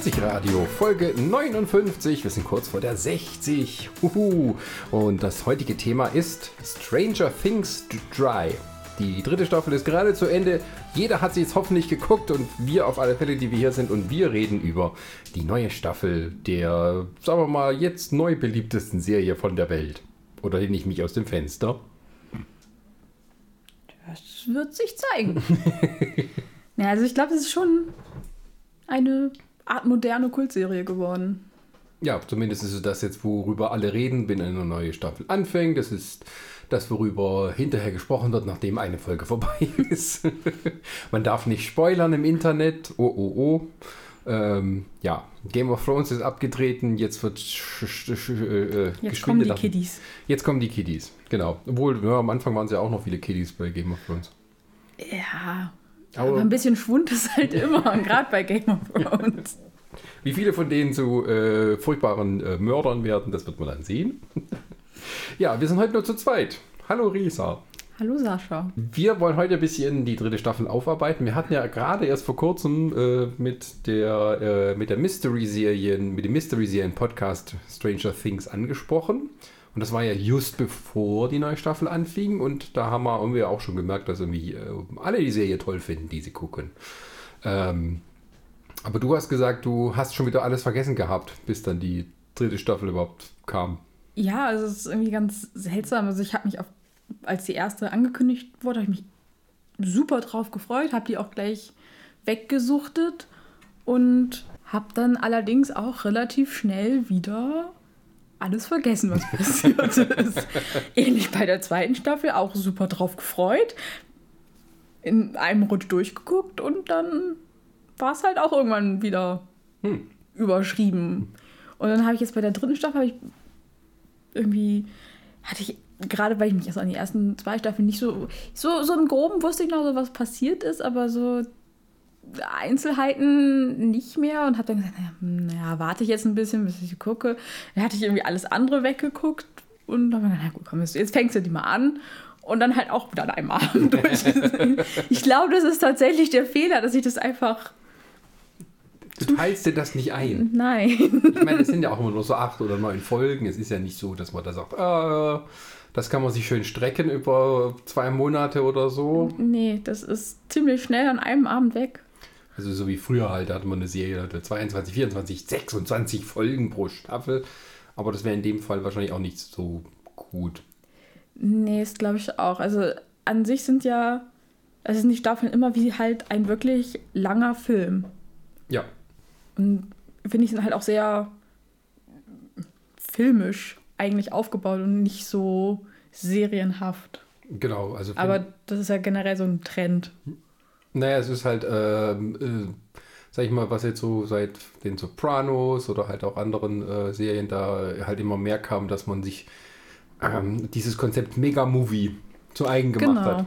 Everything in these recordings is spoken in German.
Radio, Folge 59. Wir sind kurz vor der 60. Huhu. Und das heutige Thema ist Stranger Things Dry. Die dritte Staffel ist gerade zu Ende. Jeder hat sie jetzt hoffentlich geguckt und wir auf alle Fälle, die wir hier sind. Und wir reden über die neue Staffel der, sagen wir mal, jetzt neu beliebtesten Serie von der Welt. Oder lehne ich mich aus dem Fenster? Das wird sich zeigen. ja, also ich glaube, es ist schon eine Art moderne Kultserie geworden. Ja, zumindest ist es das jetzt, worüber alle reden, wenn eine neue Staffel anfängt. Das ist das, worüber hinterher gesprochen wird, nachdem eine Folge vorbei ist. Man darf nicht spoilern im Internet. Oh, oh, oh. Ähm, ja, Game of Thrones ist abgetreten, jetzt wird äh, Jetzt kommen die lachen. Kiddies. Jetzt kommen die Kiddies, genau. Obwohl, ja, am Anfang waren es ja auch noch viele Kiddies bei Game of Thrones. Ja, aber, aber ein bisschen Schwund ist halt immer, gerade bei Game of Thrones. Wie viele von denen zu äh, furchtbaren äh, Mördern werden, das wird man dann sehen. ja, wir sind heute nur zu zweit. Hallo Risa. Hallo Sascha. Wir wollen heute ein bisschen die dritte Staffel aufarbeiten. Wir hatten ja gerade erst vor kurzem äh, mit der, äh, der Mystery-Serien, mit dem Mystery-Serien-Podcast Stranger Things angesprochen. Und das war ja just bevor die neue Staffel anfing. Und da haben wir irgendwie auch schon gemerkt, dass irgendwie äh, alle die Serie toll finden, die sie gucken. Ähm, aber du hast gesagt, du hast schon wieder alles vergessen gehabt, bis dann die dritte Staffel überhaupt kam. Ja, also es ist irgendwie ganz seltsam. Also ich habe mich auf, als die erste angekündigt wurde, habe ich mich super drauf gefreut, habe die auch gleich weggesuchtet und habe dann allerdings auch relativ schnell wieder alles vergessen, was passiert ist. Ähnlich bei der zweiten Staffel, auch super drauf gefreut. In einem Rutsch durchgeguckt und dann war es halt auch irgendwann wieder hm. überschrieben. Und dann habe ich jetzt bei der dritten Staffel ich irgendwie hatte ich gerade weil ich mich also an die ersten zwei Staffeln nicht so so so im Groben wusste ich noch so was passiert ist, aber so Einzelheiten nicht mehr und habe dann gesagt, naja, hm, naja, warte ich jetzt ein bisschen, bis ich gucke. Dann hatte ich irgendwie alles andere weggeguckt und dann habe ich gedacht, na gut, komm, jetzt fängst du die mal an. Und dann halt auch wieder an einem Abend durch. ich glaube, das ist tatsächlich der Fehler, dass ich das einfach. Du teilst dir das nicht ein. Nein. Ich meine, es sind ja auch immer nur so acht oder neun Folgen. Es ist ja nicht so, dass man da sagt, äh, das kann man sich schön strecken über zwei Monate oder so. Nee, das ist ziemlich schnell an einem Abend weg. Also so wie früher halt, da hatte man eine Serie, hatte 22, 24, 26 Folgen pro Staffel. Aber das wäre in dem Fall wahrscheinlich auch nicht so gut. Nee, ist glaube ich auch. Also an sich sind ja, also sind die Staffeln immer wie halt ein wirklich langer Film. Ja. Und finde ich sind halt auch sehr filmisch eigentlich aufgebaut und nicht so serienhaft. Genau, also. Aber das ist ja generell so ein Trend. Naja, es ist halt, ähm, äh, sag ich mal, was jetzt so seit den Sopranos oder halt auch anderen äh, Serien da halt immer mehr kam, dass man sich ähm, dieses Konzept Mega-Movie zu eigen gemacht genau. hat.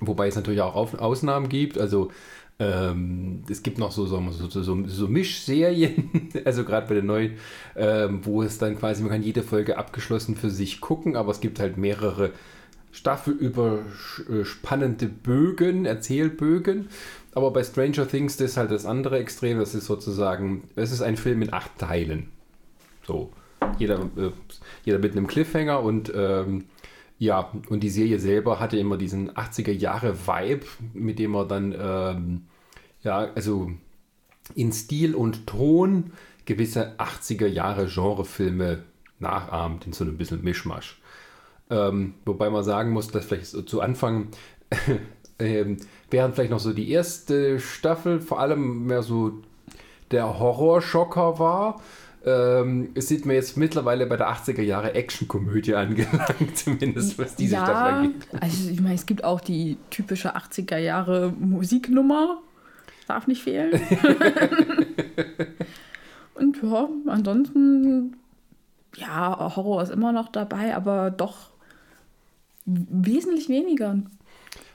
Wobei es natürlich auch Ausnahmen gibt. Also ähm, es gibt noch so, so, so, so, so Mischserien, also gerade bei den neuen, ähm, wo es dann quasi, man kann jede Folge abgeschlossen für sich gucken, aber es gibt halt mehrere staffelüberspannende Bögen, Erzählbögen. Aber bei Stranger Things das ist halt das andere Extrem. Das ist sozusagen, es ist ein Film in acht Teilen. So. Jeder, äh, jeder mit einem Cliffhanger und ähm, ja, und die Serie selber hatte immer diesen 80er Jahre Vibe, mit dem er dann ähm, ja, also in Stil und Ton gewisse 80er Jahre Genrefilme nachahmt in so einem bisschen Mischmasch. Ähm, wobei man sagen muss, dass vielleicht so zu Anfang, ähm, während vielleicht noch so die erste Staffel vor allem mehr so der Horrorschocker war, ähm, sieht man jetzt mittlerweile bei der 80er Jahre Actionkomödie angelangt, zumindest was diese ja, Staffel angeht. Also ich meine, es gibt auch die typische 80er Jahre Musiknummer. Darf nicht fehlen. Und ja, ansonsten, ja, Horror ist immer noch dabei, aber doch wesentlich weniger und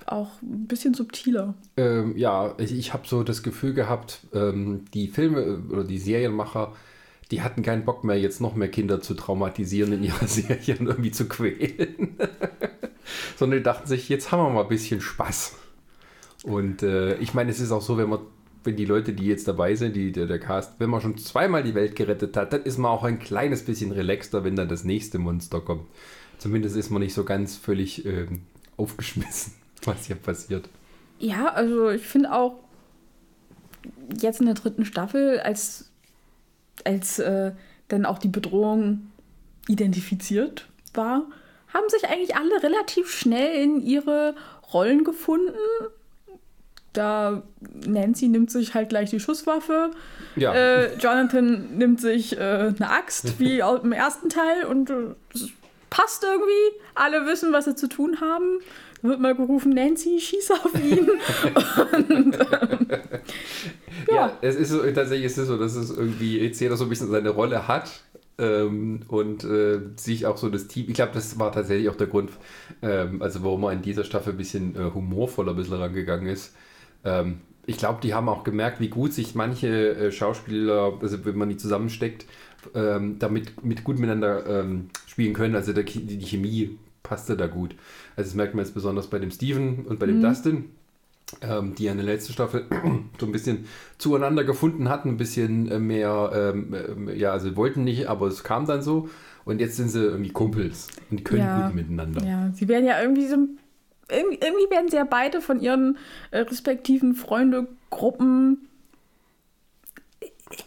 auch ein bisschen subtiler. Ähm, ja, ich, ich habe so das Gefühl gehabt, ähm, die Filme äh, oder die Serienmacher, die hatten keinen Bock mehr, jetzt noch mehr Kinder zu traumatisieren in ihrer Serie und irgendwie zu quälen. Sondern die dachten sich, jetzt haben wir mal ein bisschen Spaß. Und äh, ich meine, es ist auch so, wenn man wenn die Leute, die jetzt dabei sind, die, der, der Cast, wenn man schon zweimal die Welt gerettet hat, dann ist man auch ein kleines bisschen relaxter, wenn dann das nächste Monster kommt. Zumindest ist man nicht so ganz völlig ähm, aufgeschmissen, was hier passiert. Ja, also ich finde auch jetzt in der dritten Staffel, als, als äh, dann auch die Bedrohung identifiziert war, haben sich eigentlich alle relativ schnell in ihre Rollen gefunden. Da Nancy nimmt sich halt gleich die Schusswaffe. Ja. Äh, Jonathan nimmt sich äh, eine Axt, wie auch im ersten Teil, und äh, es passt irgendwie. Alle wissen, was sie zu tun haben. Wird mal gerufen, Nancy, schieß auf ihn. und, ähm, Ja, ja. es ist so, tatsächlich ist es so, dass es irgendwie jeder so ein bisschen seine Rolle hat ähm, und äh, sich auch so das Team. Ich glaube, das war tatsächlich auch der Grund, ähm, also warum er in dieser Staffel ein bisschen äh, humorvoller ein bisschen rangegangen ist. Ähm, ich glaube, die haben auch gemerkt, wie gut sich manche äh, Schauspieler, also wenn man die zusammensteckt, ähm, damit mit gut miteinander ähm, spielen können. Also der, die, Chemie passte da gut. Also das merkt man jetzt besonders bei dem Steven und bei dem Dustin ähm, die ja in der letzten Staffel so ein bisschen zueinander gefunden hatten, ein bisschen äh, mehr, ähm, ähm, ja, also wollten nicht, aber es kam dann so. Und jetzt sind sie irgendwie Kumpels und können Ja. gut miteinander. Ja, sie werden ja irgendwie so. Irgendwie, irgendwie werden sie ja beide von ihren äh, respektiven Freundegruppen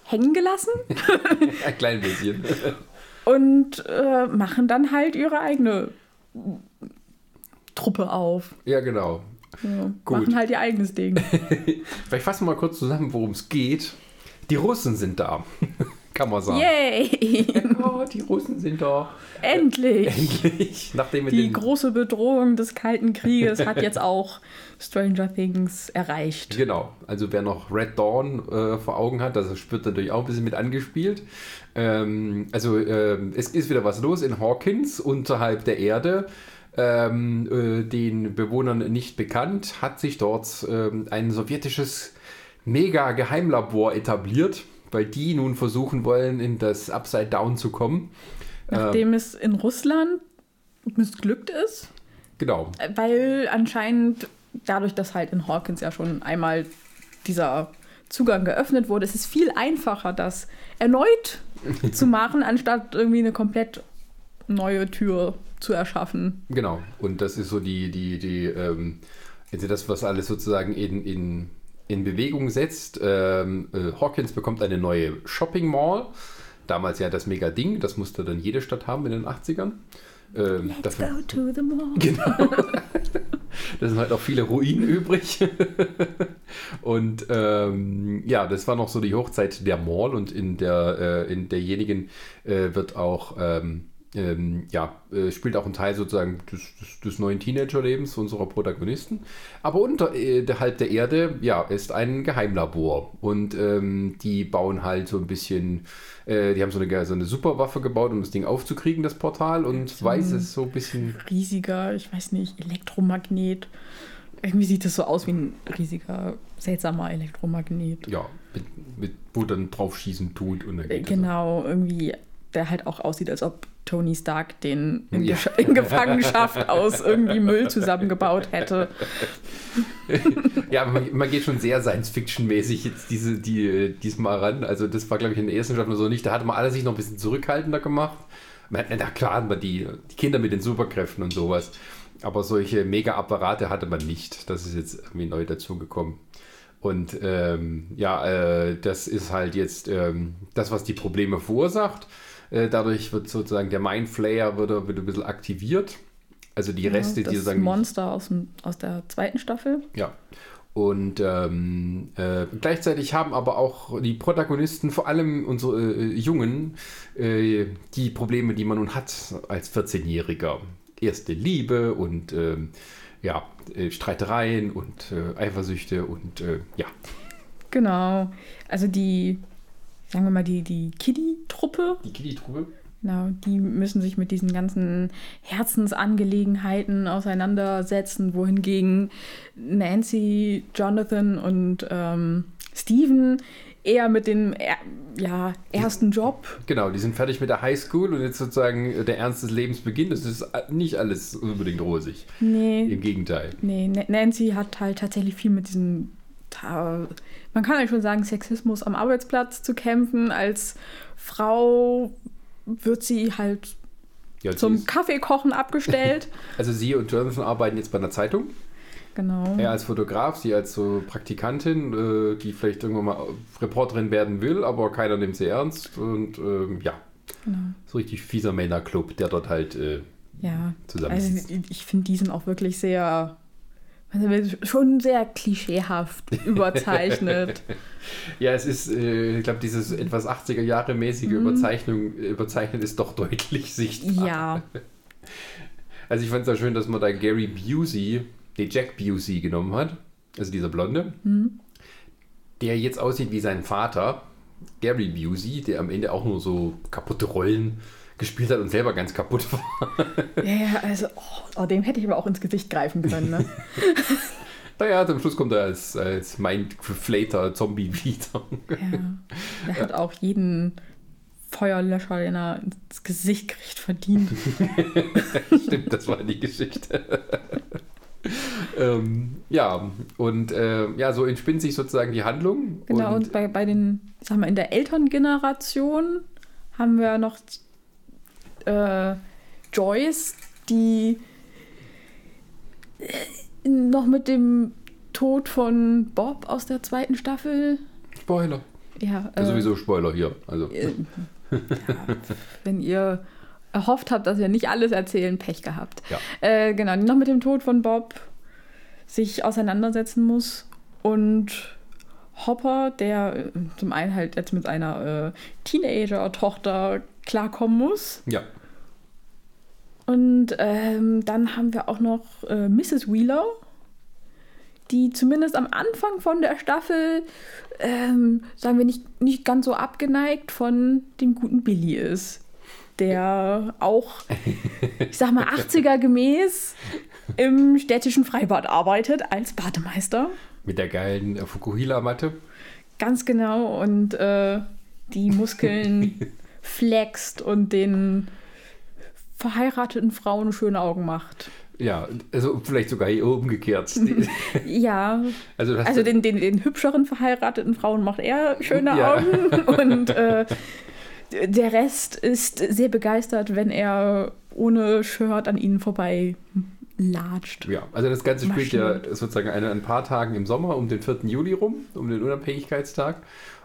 hängen gelassen Ein klein bisschen. und äh, machen dann halt ihre eigene Truppe auf. ja, genau. Ja. Machen halt ihr eigenes Ding. Vielleicht fassen wir mal kurz zusammen, worum es geht. Die Russen sind da, kann man sagen. Yay! Oh, die Russen sind da. Endlich! Endlich. Nachdem wir Die große Bedrohung des Kalten Krieges hat jetzt auch Stranger Things erreicht. Genau, also wer noch Red Dawn äh, vor Augen hat, das wird natürlich auch ein bisschen mit angespielt. Ähm, also ähm, es ist wieder was los in Hawkins unterhalb der Erde. Ähm, äh, den Bewohnern nicht bekannt, hat sich dort ähm, ein sowjetisches Mega-Geheimlabor etabliert, weil die nun versuchen wollen, in das Upside Down zu kommen. Nachdem es in Russland missglückt ist, Genau, weil anscheinend dadurch, dass halt in Hawkins ja schon einmal dieser Zugang geöffnet wurde, ist es viel einfacher, das erneut zu machen, anstatt irgendwie eine komplett neue Tür zu erschaffen. Genau, und das ist so die, die, die, ähm, also das, was alles sozusagen in, in, in Bewegung setzt. Ähm, äh, Hawkins bekommt eine neue Shopping Mall. Damals ja das mega Ding, das musste dann jede Stadt haben in den 80ern. Ähm, Let's dafür, go to the mall. Genau. da sind halt auch viele Ruinen übrig. und ähm, ja, das war noch so die Hochzeit der Mall und in der äh, in derjenigen äh, wird auch ähm, ähm, ja, äh, spielt auch ein Teil sozusagen des, des, des neuen Teenagerlebens unserer Protagonisten. Aber unterhalb der Erde, ja, ist ein Geheimlabor. Und ähm, die bauen halt so ein bisschen, äh, die haben so eine, so eine Superwaffe gebaut, um das Ding aufzukriegen, das Portal. Und weiß es so ein bisschen Riesiger, ich weiß nicht, Elektromagnet. Irgendwie sieht das so aus wie ein riesiger, seltsamer Elektromagnet. ja, mit, mit wo dann drauf schießen tut und dann Äh, geht Genau, irgendwie, der halt auch aussieht, als ob Tony Stark den in, Ja. In Gefangenschaft aus irgendwie Müll zusammengebaut hätte. Ja, man, man geht schon sehr Science-Fiction-mäßig jetzt diese, die, diesmal ran. Also das war, glaube ich, in der ersten Staffel so nicht. Da hatte man alle sich noch ein bisschen zurückhaltender gemacht. Man, na klar hatten wir die, die Kinder mit den Superkräften und sowas. Aber solche Mega-Apparate hatte man nicht. Das ist jetzt irgendwie neu dazugekommen. Und ähm, ja, äh, das ist halt jetzt ähm, das, was die Probleme verursacht. Äh, dadurch wird sozusagen der Mindflayer wird, wird ein bisschen aktiviert. Also die Reste, das die sozusagen. Monster aus, dem, aus der zweiten Staffel. Ja. Und ähm, äh, gleichzeitig haben aber auch die Protagonisten, vor allem unsere äh, Jungen, äh, die Probleme, die man nun hat als 14-Jähriger. Erste Liebe und ähm, ja, äh, Streitereien und äh, Eifersüchte und ja. Genau. Also die, sagen wir mal, die, die Kiddie-Truppe, Die Kitty-Truppe. genau, die müssen sich mit diesen ganzen Herzensangelegenheiten auseinandersetzen, wohingegen Nancy, Jonathan und ähm, Steven eher mit dem ja, ersten Job Genau, die sind fertig mit der Highschool und jetzt sozusagen der Ernst des Lebens beginnt. Das ist nicht alles unbedingt rosig. Nee, Im Gegenteil. nee, Na- Nancy hat halt tatsächlich viel mit diesem man kann eigentlich schon sagen, Sexismus am Arbeitsplatz zu kämpfen. Als Frau wird sie halt Ja, zum ist- Kaffeekochen abgestellt. Also sie und Jonathan arbeiten jetzt bei einer Zeitung. genau. Er als Fotograf, sie als so Praktikantin, äh, die vielleicht irgendwann mal Reporterin werden will, aber keiner nimmt sie ernst. Und ähm, ja, genau. so richtig fieser Männerclub, der dort halt äh, Ja, zusammen also sitzt. ich- ich finde, die sind auch wirklich sehr, also schon sehr klischeehaft überzeichnet. Ja, es ist, äh, ich glaube, dieses etwas 80er Jahre mäßige Überzeichnung, Überzeichnen ist doch deutlich sichtbar. ja, Also ich fand es ja schön, dass man da Gary Busey, den Jack Busey genommen hat, also dieser Blonde, der jetzt aussieht wie sein Vater, Gary Busey, der am Ende auch nur so kaputte Rollen gespielt hat und selber ganz kaputt war. ja, ja, also oh, oh, dem hätte ich aber auch ins Gesicht greifen können. Ne? Naja, zum Schluss kommt er als, als Mindflater Zombie wieder. Ja. Der hat auch jeden Feuerlöscher, den er ins Gesicht kriegt, verdient. Stimmt, das war die Geschichte. ähm, ja, und äh, ja, so entspinnt sich sozusagen die Handlung. Genau, und, bei, bei den, sag mal, in der Elterngeneration haben wir noch äh, Joyce, die äh, noch mit dem Tod von Bob aus der zweiten Staffel, Spoiler. ja, äh, sowieso Spoiler hier. Also, äh, ja, wenn ihr erhofft habt, dass wir nicht alles erzählen, Pech gehabt. ja. Äh, genau, die noch mit dem Tod von Bob sich auseinandersetzen muss und Hopper, der äh, zum einen halt jetzt mit einer äh, Teenager-Tochter klarkommen muss. Ja. Und ähm, dann haben wir auch noch äh, Mrs. Wheeler, die zumindest am Anfang von der Staffel, ähm, sagen wir nicht, nicht ganz so abgeneigt von dem guten Billy ist. Der auch, ich sag mal, 80er gemäß im städtischen Freibad arbeitet als Bademeister. Mit der geilen äh, Fukuhila-Matte. Ganz genau. Und äh, die Muskeln flext und den verheirateten Frauen schöne Augen macht. Ja, also vielleicht sogar hier umgekehrt. Ja, also, also den, den, den hübscheren verheirateten Frauen macht er schöne Ja. Augen und äh, der Rest ist sehr begeistert, wenn er ohne Shirt an ihnen vorbei latscht. ja, also das Ganze spielt ja sozusagen eine, ein paar Tagen im Sommer um den 4. Juli rum, um den Unabhängigkeitstag.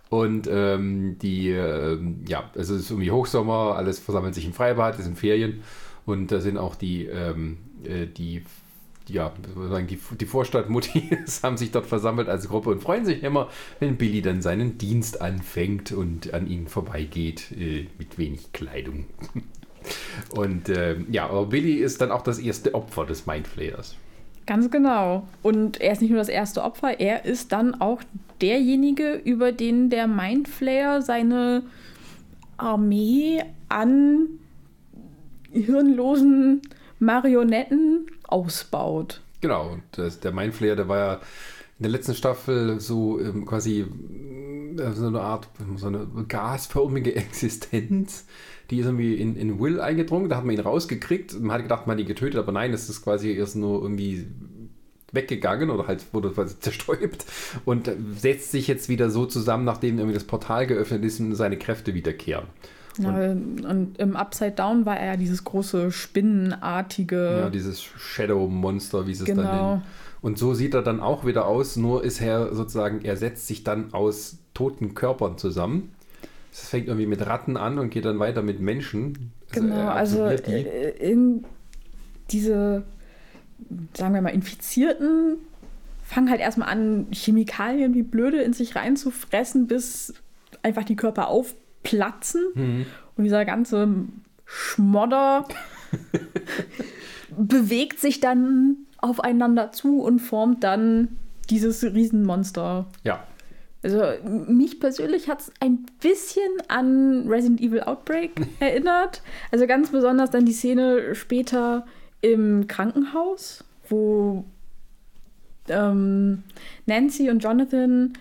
Und ähm, die, ähm, ja, also es ist irgendwie Hochsommer, alles versammelt sich im Freibad, es sind Ferien und da sind auch die, ähm, äh, die, ja, sagen, die, die Vorstadtmuttis haben sich dort versammelt als Gruppe und freuen sich immer, wenn Billy dann seinen Dienst anfängt und an ihnen vorbeigeht äh, mit wenig Kleidung. Und ähm, ja, aber Billy ist dann auch das erste Opfer des Mindflayers. Ganz genau. Und er ist nicht nur das erste Opfer, er ist dann auch derjenige, über den der Mindflayer seine Armee an hirnlosen Marionetten ausbaut. Genau, und das, der Mindflayer, der war ja in der letzten Staffel so ähm, quasi äh, so eine Art, so eine gasförmige Existenz. Die ist irgendwie in, in Will eingedrungen, da hat man ihn rausgekriegt. Man hat gedacht, man hat ihn getötet, aber nein, es ist quasi erst nur irgendwie weggegangen oder halt wurde quasi zerstäubt und setzt sich jetzt wieder so zusammen, nachdem irgendwie das Portal geöffnet ist und seine Kräfte wiederkehren. Ja, und im Upside Down war er ja dieses große spinnenartige. Ja, dieses Shadow-Monster, wie sie es dann Genau. nennen. Und so sieht er dann auch wieder aus, nur ist er sozusagen, er setzt sich dann aus toten Körpern zusammen. Es fängt irgendwie mit Ratten an und geht dann weiter mit Menschen. Genau, er also die. äh, in diese, sagen wir mal, Infizierten fangen halt erstmal an, Chemikalien wie blöde in sich reinzufressen, bis einfach die Körper aufplatzen. Mhm. Und dieser ganze Schmodder bewegt sich dann aufeinander zu und formt dann dieses Riesenmonster. Ja, Also mich persönlich hat es ein bisschen an Resident Evil Outbreak erinnert. Also ganz besonders dann die Szene später im Krankenhaus, wo ähm, Nancy und Jonathan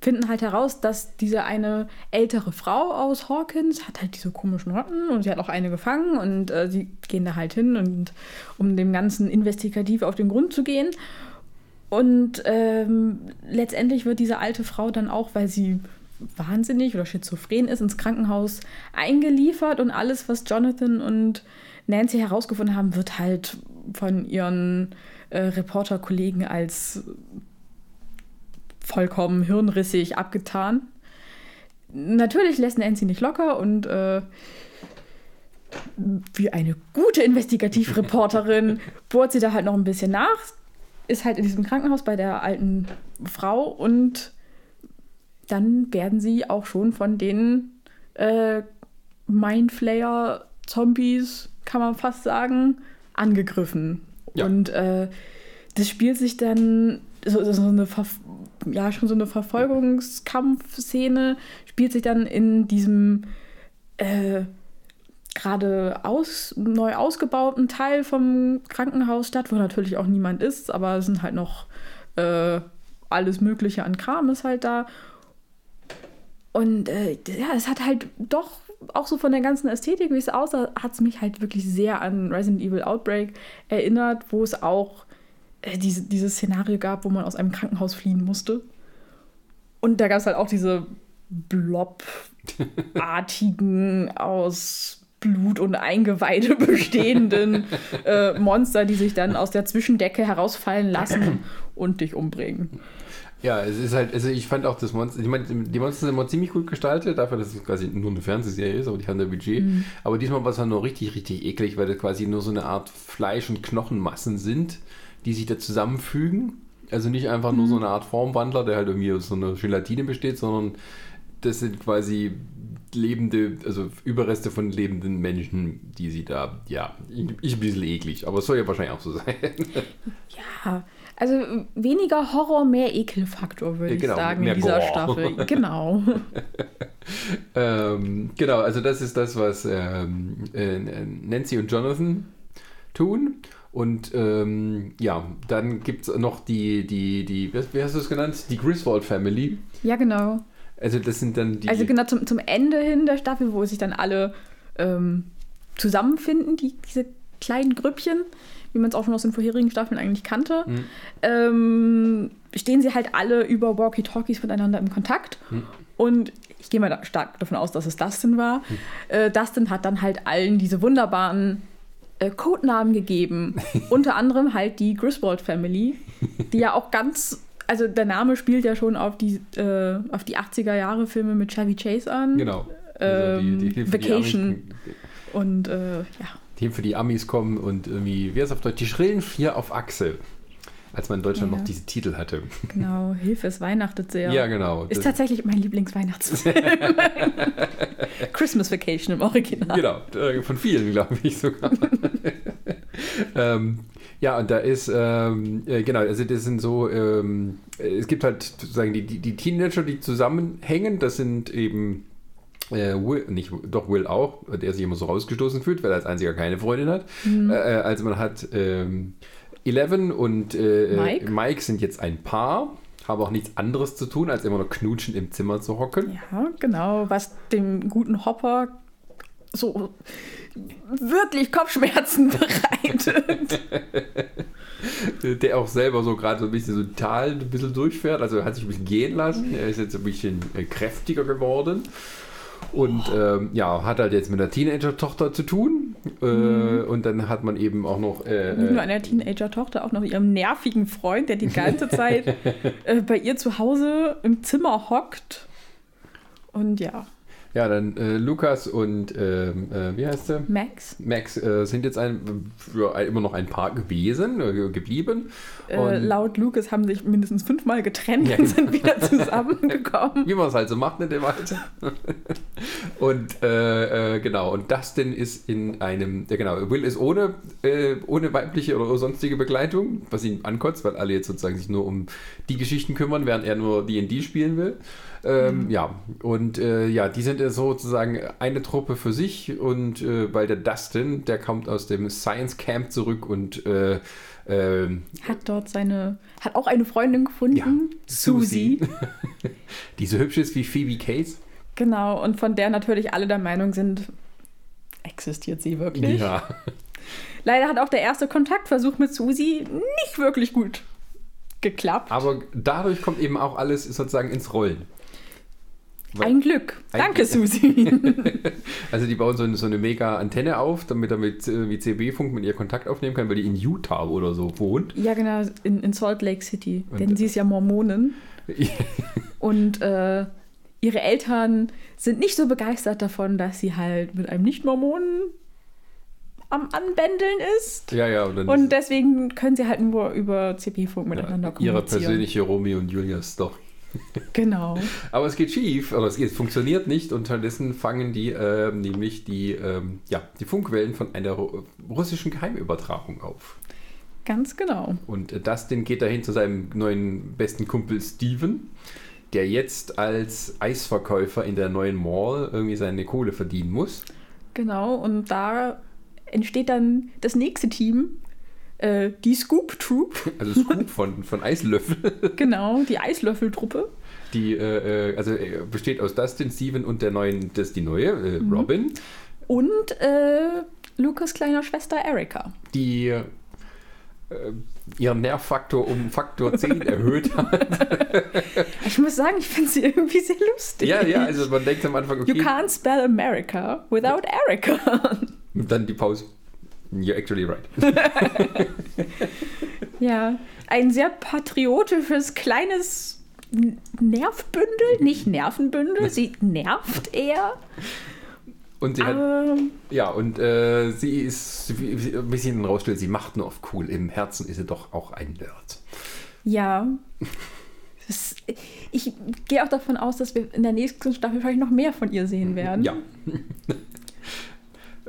finden halt heraus, dass diese eine ältere Frau aus Hawkins hat halt diese komischen Ratten und sie hat auch eine gefangen und äh, sie gehen da halt hin und um dem Ganzen investigativ auf den Grund zu gehen. Und ähm, letztendlich wird diese alte Frau dann auch, weil sie wahnsinnig oder schizophren ist, ins Krankenhaus eingeliefert und alles, was Jonathan und Nancy herausgefunden haben, wird halt von ihren äh, Reporterkollegen als vollkommen hirnrissig abgetan. Natürlich lässt Nancy nicht locker und äh, wie eine gute Investigativreporterin bohrt sie da halt noch ein bisschen nach, ist halt in diesem Krankenhaus bei der alten Frau und dann werden sie auch schon von den äh, Mindflayer-Zombies, kann man fast sagen, angegriffen. Ja. Und äh, das spielt sich dann so, so eine Ver ja schon so eine Verfolgungskampfszene spielt sich dann in diesem äh, gerade aus, neu ausgebauten Teil vom Krankenhaus statt, wo natürlich auch niemand ist, aber es sind halt noch äh, alles Mögliche an Kram ist halt da. Und äh, ja, es hat halt doch auch so von der ganzen Ästhetik, wie es aussah, hat es mich halt wirklich sehr an Resident Evil Outbreak erinnert, wo es auch äh, diese, dieses Szenario gab, wo man aus einem Krankenhaus fliehen musste. Und da gab es halt auch diese Blob-artigen aus Blut und Eingeweide bestehenden äh, Monster, die sich dann aus der Zwischendecke herausfallen lassen und dich umbringen. Ja, es ist halt, also ich fand auch das Monster, ich meine, die Monster sind immer ziemlich gut gestaltet, dafür, dass es quasi nur eine Fernsehserie ist, aber die haben da Budget. Mhm. Aber diesmal war es halt nur richtig, richtig eklig, weil das quasi nur so eine Art Fleisch- und Knochenmassen sind, die sich da zusammenfügen. Also nicht einfach mhm. nur so eine Art Formwandler, der halt irgendwie aus so einer Gelatine besteht, sondern das sind quasi lebende, also Überreste von lebenden Menschen, die sie da, ja, ist ein bisschen eklig, aber es soll ja wahrscheinlich auch so sein. Ja, also weniger Horror, mehr Ekelfaktor, würde genau, ich sagen, in dieser Gore. Staffel. Genau. ähm, genau, also das ist das, was ähm, äh, Nancy und Jonathan tun. Und ähm, ja, dann gibt es noch die, die, die, wie hast du es genannt? Die Griswold Family. Ja, genau. Also das sind dann die. Also genau zum, zum Ende hin der Staffel, wo sich dann alle ähm, zusammenfinden, die, diese kleinen Grüppchen, wie man es auch schon aus den vorherigen Staffeln eigentlich kannte, mhm. ähm, stehen sie halt alle über Walkie-Talkies miteinander im Kontakt. Mhm. Und ich gehe mal da stark davon aus, dass es Dustin war. Mhm. Äh, Dustin hat dann halt allen diese wunderbaren äh, Codenamen gegeben. Unter anderem halt die Griswold Family, die ja auch ganz also der Name spielt ja schon auf die, äh, auf die 80er Jahre Filme mit Chevy Chase an. Genau. Also die, die ähm, Vacation. und äh, ja. Die für die Amis kommen und irgendwie, wie heißt auf Deutsch, die schrillen vier auf Achse. Als man in Deutschland ja. noch diese Titel hatte. Genau, Hilfe, es weihnachtet sehr. Ja, genau. Ist tatsächlich mein Lieblingsweihnachtsfilm. Christmas Vacation im Original. Genau, äh, von vielen, glaube ich sogar. ähm, ja, und da ist, ähm, äh, genau, also das sind so, ähm, es gibt halt sozusagen die, die, die Teenager, die zusammenhängen, das sind eben äh, Will, nicht, doch Will auch, der sich immer so rausgestoßen fühlt, weil er als einziger keine Freundin hat. Mhm. Äh, äh also man hat ähm, Eleven und äh, Mike. Mike sind jetzt ein Paar haben auch nichts anderes zu tun, als immer noch knutschen im Zimmer zu hocken. Ja, genau, was dem guten Hopper so wirklich Kopfschmerzen bereitet. Der auch selber so gerade so ein bisschen so Tal ein bisschen durchfährt, also er hat sich ein bisschen gehen lassen. Er ist jetzt ein bisschen äh, kräftiger geworden. Und ähm, ja, hat halt jetzt mit einer Teenager-Tochter zu tun. Äh, mhm. Und dann hat man eben auch noch. Äh, Nicht nur äh, einer Teenager-Tochter, auch noch ihrem nervigen Freund, der die ganze Zeit äh, bei ihr zu Hause im Zimmer hockt. Und ja. Ja, dann äh, Lukas und ähm, äh, wie heißt der? Max. Max äh, sind jetzt ein, ja, immer noch ein Paar gewesen, äh, geblieben. Äh, laut Lukas haben sich mindestens fünfmal getrennt ja. und sind wieder zusammengekommen. wie man es halt so macht in dem Alter. und äh, genau, und Dustin ist in einem, ja genau, Will ist ohne, ohne weibliche oder sonstige Begleitung, was ihn ankotzt, weil alle jetzt sozusagen sich nur um die Geschichten kümmern, während er nur D&D spielen will. Ähm, mhm. Ja, und äh, ja, die sind sozusagen eine Truppe für sich und äh, weil der Dustin, der kommt aus dem Science Camp zurück und äh, ähm, hat dort seine, hat auch eine Freundin gefunden, ja, Susie. die so hübsch ist wie Phoebe Case. Genau, und von der natürlich alle der Meinung sind, existiert sie wirklich. Ja. Leider hat auch der erste Kontaktversuch mit Susie nicht wirklich gut geklappt. Aber dadurch kommt eben auch alles sozusagen ins Rollen. Ein Glück. Ein Danke, Glück. Susi. Also die bauen so eine, so eine mega Antenne auf, damit er mit äh, wie CB-Funk mit ihr Kontakt aufnehmen kann, weil die in Utah oder so wohnt. ja, genau, in, in Salt Lake City. Und- denn sie ist ja Mormonin. Und äh, ihre Eltern sind nicht so begeistert davon, dass sie halt mit einem Nicht-Mormonen am Anbändeln ist. ja, ja, und Und deswegen können sie halt nur über CP-Funk miteinander ja, ihre kommunizieren. persönliche Romeo und Julia Story. Genau. Aber es geht schief, oder es, es funktioniert nicht. Unterdessen fangen die äh, nämlich die, ähm, ja, die Funkwellen von einer ru- russischen Geheimübertragung auf. Ganz genau. Und äh, Dustin geht dahin zu seinem neuen besten Kumpel Steven, der jetzt als Eisverkäufer in der neuen Mall irgendwie seine Kohle verdienen muss. Genau. Und da entsteht dann das nächste Team, äh, die Scoop Troop. Also Scoop von, von Eislöffel. genau, die Eislöffeltruppe. Die äh, äh, also äh, besteht aus Dustin, Steven und der neuen, das ist die neue, äh, Mhm. Robin, Und äh, Lukas kleiner Schwester Erika. die ihren Nervfaktor um Faktor 10 erhöht hat. Ich muss sagen, ich finde sie irgendwie sehr lustig. ja, ja, also man denkt am Anfang, You okay, can't spell America without Erica. und dann die Pause. You're actually right. ja, ein sehr patriotisches, kleines Nervbündel. Nicht Nervenbündel, sie nervt eher. Und sie hat Aber Ja, und äh, sie ist, wie, sie dann rausstellt, sie macht nur auf cool. Im Herzen ist sie doch auch ein Nerd. ja. Das, ich gehe auch davon aus, dass wir in der nächsten Staffel vielleicht noch mehr von ihr sehen werden. Ja.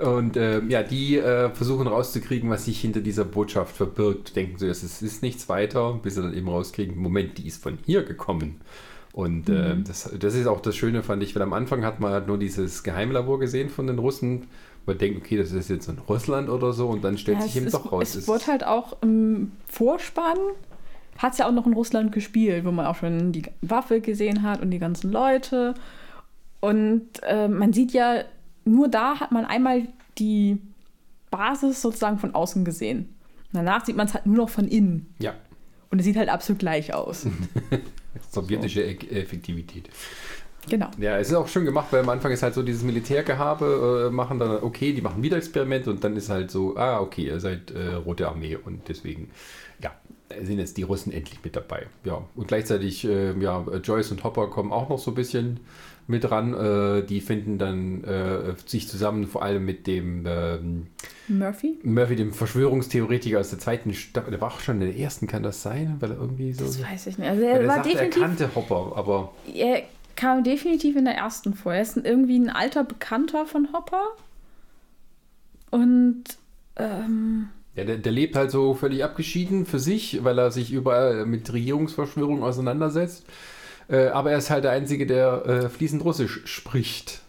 Und äh, ja, die äh, versuchen rauszukriegen, was sich hinter dieser Botschaft verbirgt. Denken so, es ist, ist nichts weiter, bis sie dann eben rauskriegen, Moment, die ist von hier gekommen. Und äh, das, das ist auch das Schöne, fand ich, weil am Anfang hat man halt nur dieses Geheimlabor gesehen von den Russen. Man denkt, okay, das ist jetzt in Russland oder so, und dann stellt Ja, sich eben ist, doch raus. es wurde halt auch im Vorspann, hat es ja auch noch in Russland gespielt, wo man auch schon die Waffe gesehen hat und die ganzen Leute. Und äh, man sieht ja, nur da hat man einmal die Basis sozusagen von außen gesehen. Danach sieht man es halt nur noch von innen. ja, Und es sieht halt absolut gleich aus. sowjetische E- Effektivität. genau. Ja, es ist auch schön gemacht, weil am Anfang ist halt so dieses Militärgehabe, äh, machen dann, okay, die machen wieder Experimente und dann ist halt so, ah, okay, ihr seid äh, Rote Armee und deswegen, ja, sind jetzt die Russen endlich mit dabei. Ja, und gleichzeitig, äh, ja, Joyce und Hopper kommen auch noch so ein bisschen mit ran. Äh, die finden dann äh, sich zusammen, vor allem mit dem ähm, Murphy? Murphy, dem Verschwörungstheoretiker aus der zweiten Staffel, der war auch schon in der ersten, kann das sein? Weil er irgendwie so. Das weiß ich nicht. Also er er war sagt, er definitiv kannte Hopper, aber Er kam definitiv in der ersten vor. Er ist irgendwie ein alter Bekannter von Hopper. Und ähm, Ja, der, der lebt halt so völlig abgeschieden für sich, weil er sich überall mit Regierungsverschwörungen auseinandersetzt. Äh, aber er ist halt der Einzige, der äh, fließend Russisch spricht.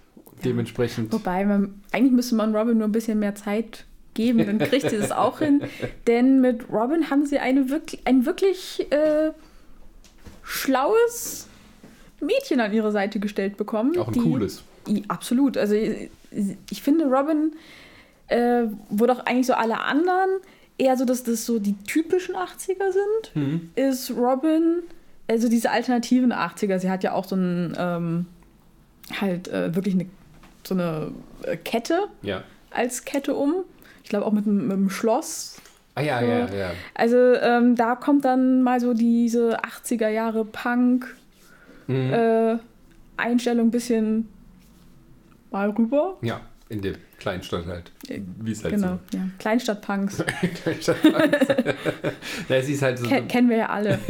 Dementsprechend. wobei, man, eigentlich müsste man Robin nur ein bisschen mehr Zeit geben, dann kriegt sie das auch hin. Denn mit Robin haben sie eine wirklich, ein wirklich äh, schlaues Mädchen an ihre Seite gestellt bekommen. Auch ein die- cooles. I- Absolut. Also ich, ich finde, Robin, äh, wo doch eigentlich so alle anderen eher so, dass das so die typischen 80er sind, Mhm. ist Robin, also diese alternativen 80er. Sie hat ja auch so ein, ähm, halt äh, wirklich eine, so eine äh, Kette Ja. als Kette um. Ich glaube auch mit, einem- mit einem Schloss. Ah ja, ja, ja. Also ähm, da kommt dann mal so diese 80er Jahre Punk Mhm. äh, Einstellung ein bisschen mal rüber. Ja, in der Kleinstadt halt. Wie es halt Genau, ja. Kleinstadtpunks. so. Kleinstadt. Na, sie ist halt so. Ke kennen wir ja alle.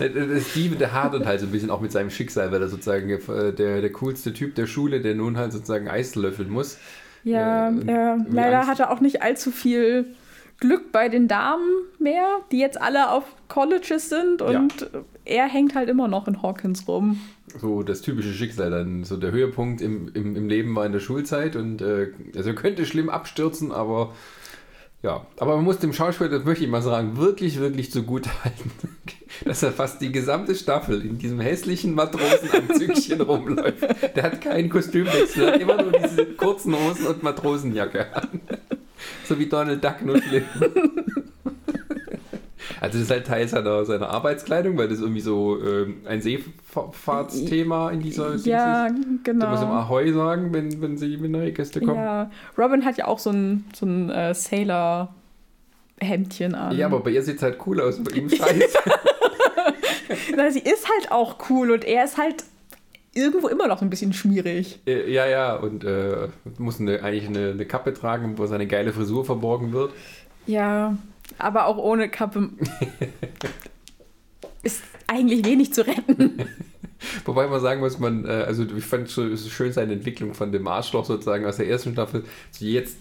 Der, der hadert halt so ein bisschen auch mit seinem Schicksal, weil er sozusagen äh, der, der coolste Typ der Schule, der nun halt sozusagen Eis löffeln muss. Ja, Ja, und ja leider Angst. hat er auch nicht allzu viel Glück bei den Damen mehr, die jetzt alle auf Colleges sind und er hängt halt immer noch in Hawkins rum. So das typische Schicksal dann. So der Höhepunkt im, im, im Leben war in der Schulzeit und äh, also könnte schlimm abstürzen, aber ja. Aber man muss dem Schauspieler, das möchte ich mal sagen, wirklich, wirklich zugute halten, dass er fast die gesamte Staffel in diesem hässlichen Matrosenanzügchen rumläuft. Der hat keinen Kostümwechsel, hat immer nur diese kurzen Hosen und Matrosenjacke an. So wie Donald Duck, nur schlimm. Also das ist halt Teil seiner, seiner Arbeitskleidung, weil das irgendwie so ähm, ein Seefahrtsthema in dieser Ja, genau. Da muss man Ahoi sagen, wenn, wenn sie wenn neue Gäste kommen. Ja, Robin hat ja auch so ein, so ein äh, Sailor-Hemdchen an. Ja, aber bei ihr sieht es halt cool aus, bei ihm scheiße. Na, sie ist halt auch cool und er ist halt irgendwo immer noch ein bisschen schmierig. Äh, ja, ja, und äh, muss eine, eigentlich eine, eine Kappe tragen, wo seine geile Frisur verborgen wird. Ja, aber auch ohne Kappe ist eigentlich wenig zu retten. Wobei man sagen muss, man, äh, also ich fand so schön seine Entwicklung von dem Arschloch sozusagen aus der ersten Staffel zu jetzt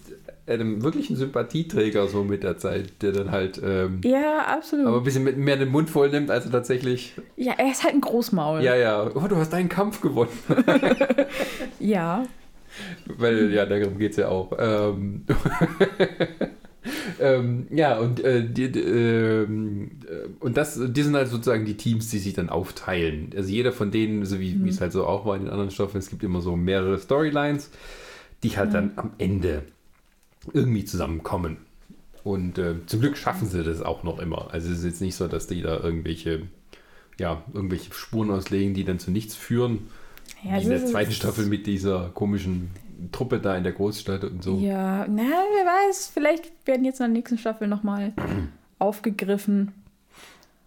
einem wirklichen Sympathieträger so mit der Zeit, der dann halt ähm, Ja, absolut. aber ein bisschen mit, mehr den Mund voll nimmt, als er tatsächlich. ja, er ist halt ein Großmaul. Ja, ja, oh, du hast einen Kampf gewonnen. Ja. Weil, ja, darum geht es ja auch. Ähm, ähm, ja, und, äh, die, ähm, äh, und das, die sind halt sozusagen die Teams, die sich dann aufteilen. Also jeder von denen, so wie wie es halt so auch war in den anderen Staffeln, es gibt immer so mehrere Storylines, die halt dann am Ende irgendwie zusammenkommen. Und äh, zum Glück schaffen sie das auch noch immer. Also es ist jetzt nicht so, dass die da irgendwelche, ja, irgendwelche Spuren auslegen, die dann zu nichts führen. ja in der zweiten Staffel mit dieser komischen Truppe da in der Großstadt und so. Ja, na, wer weiß, vielleicht werden jetzt in der nächsten Staffel nochmal aufgegriffen.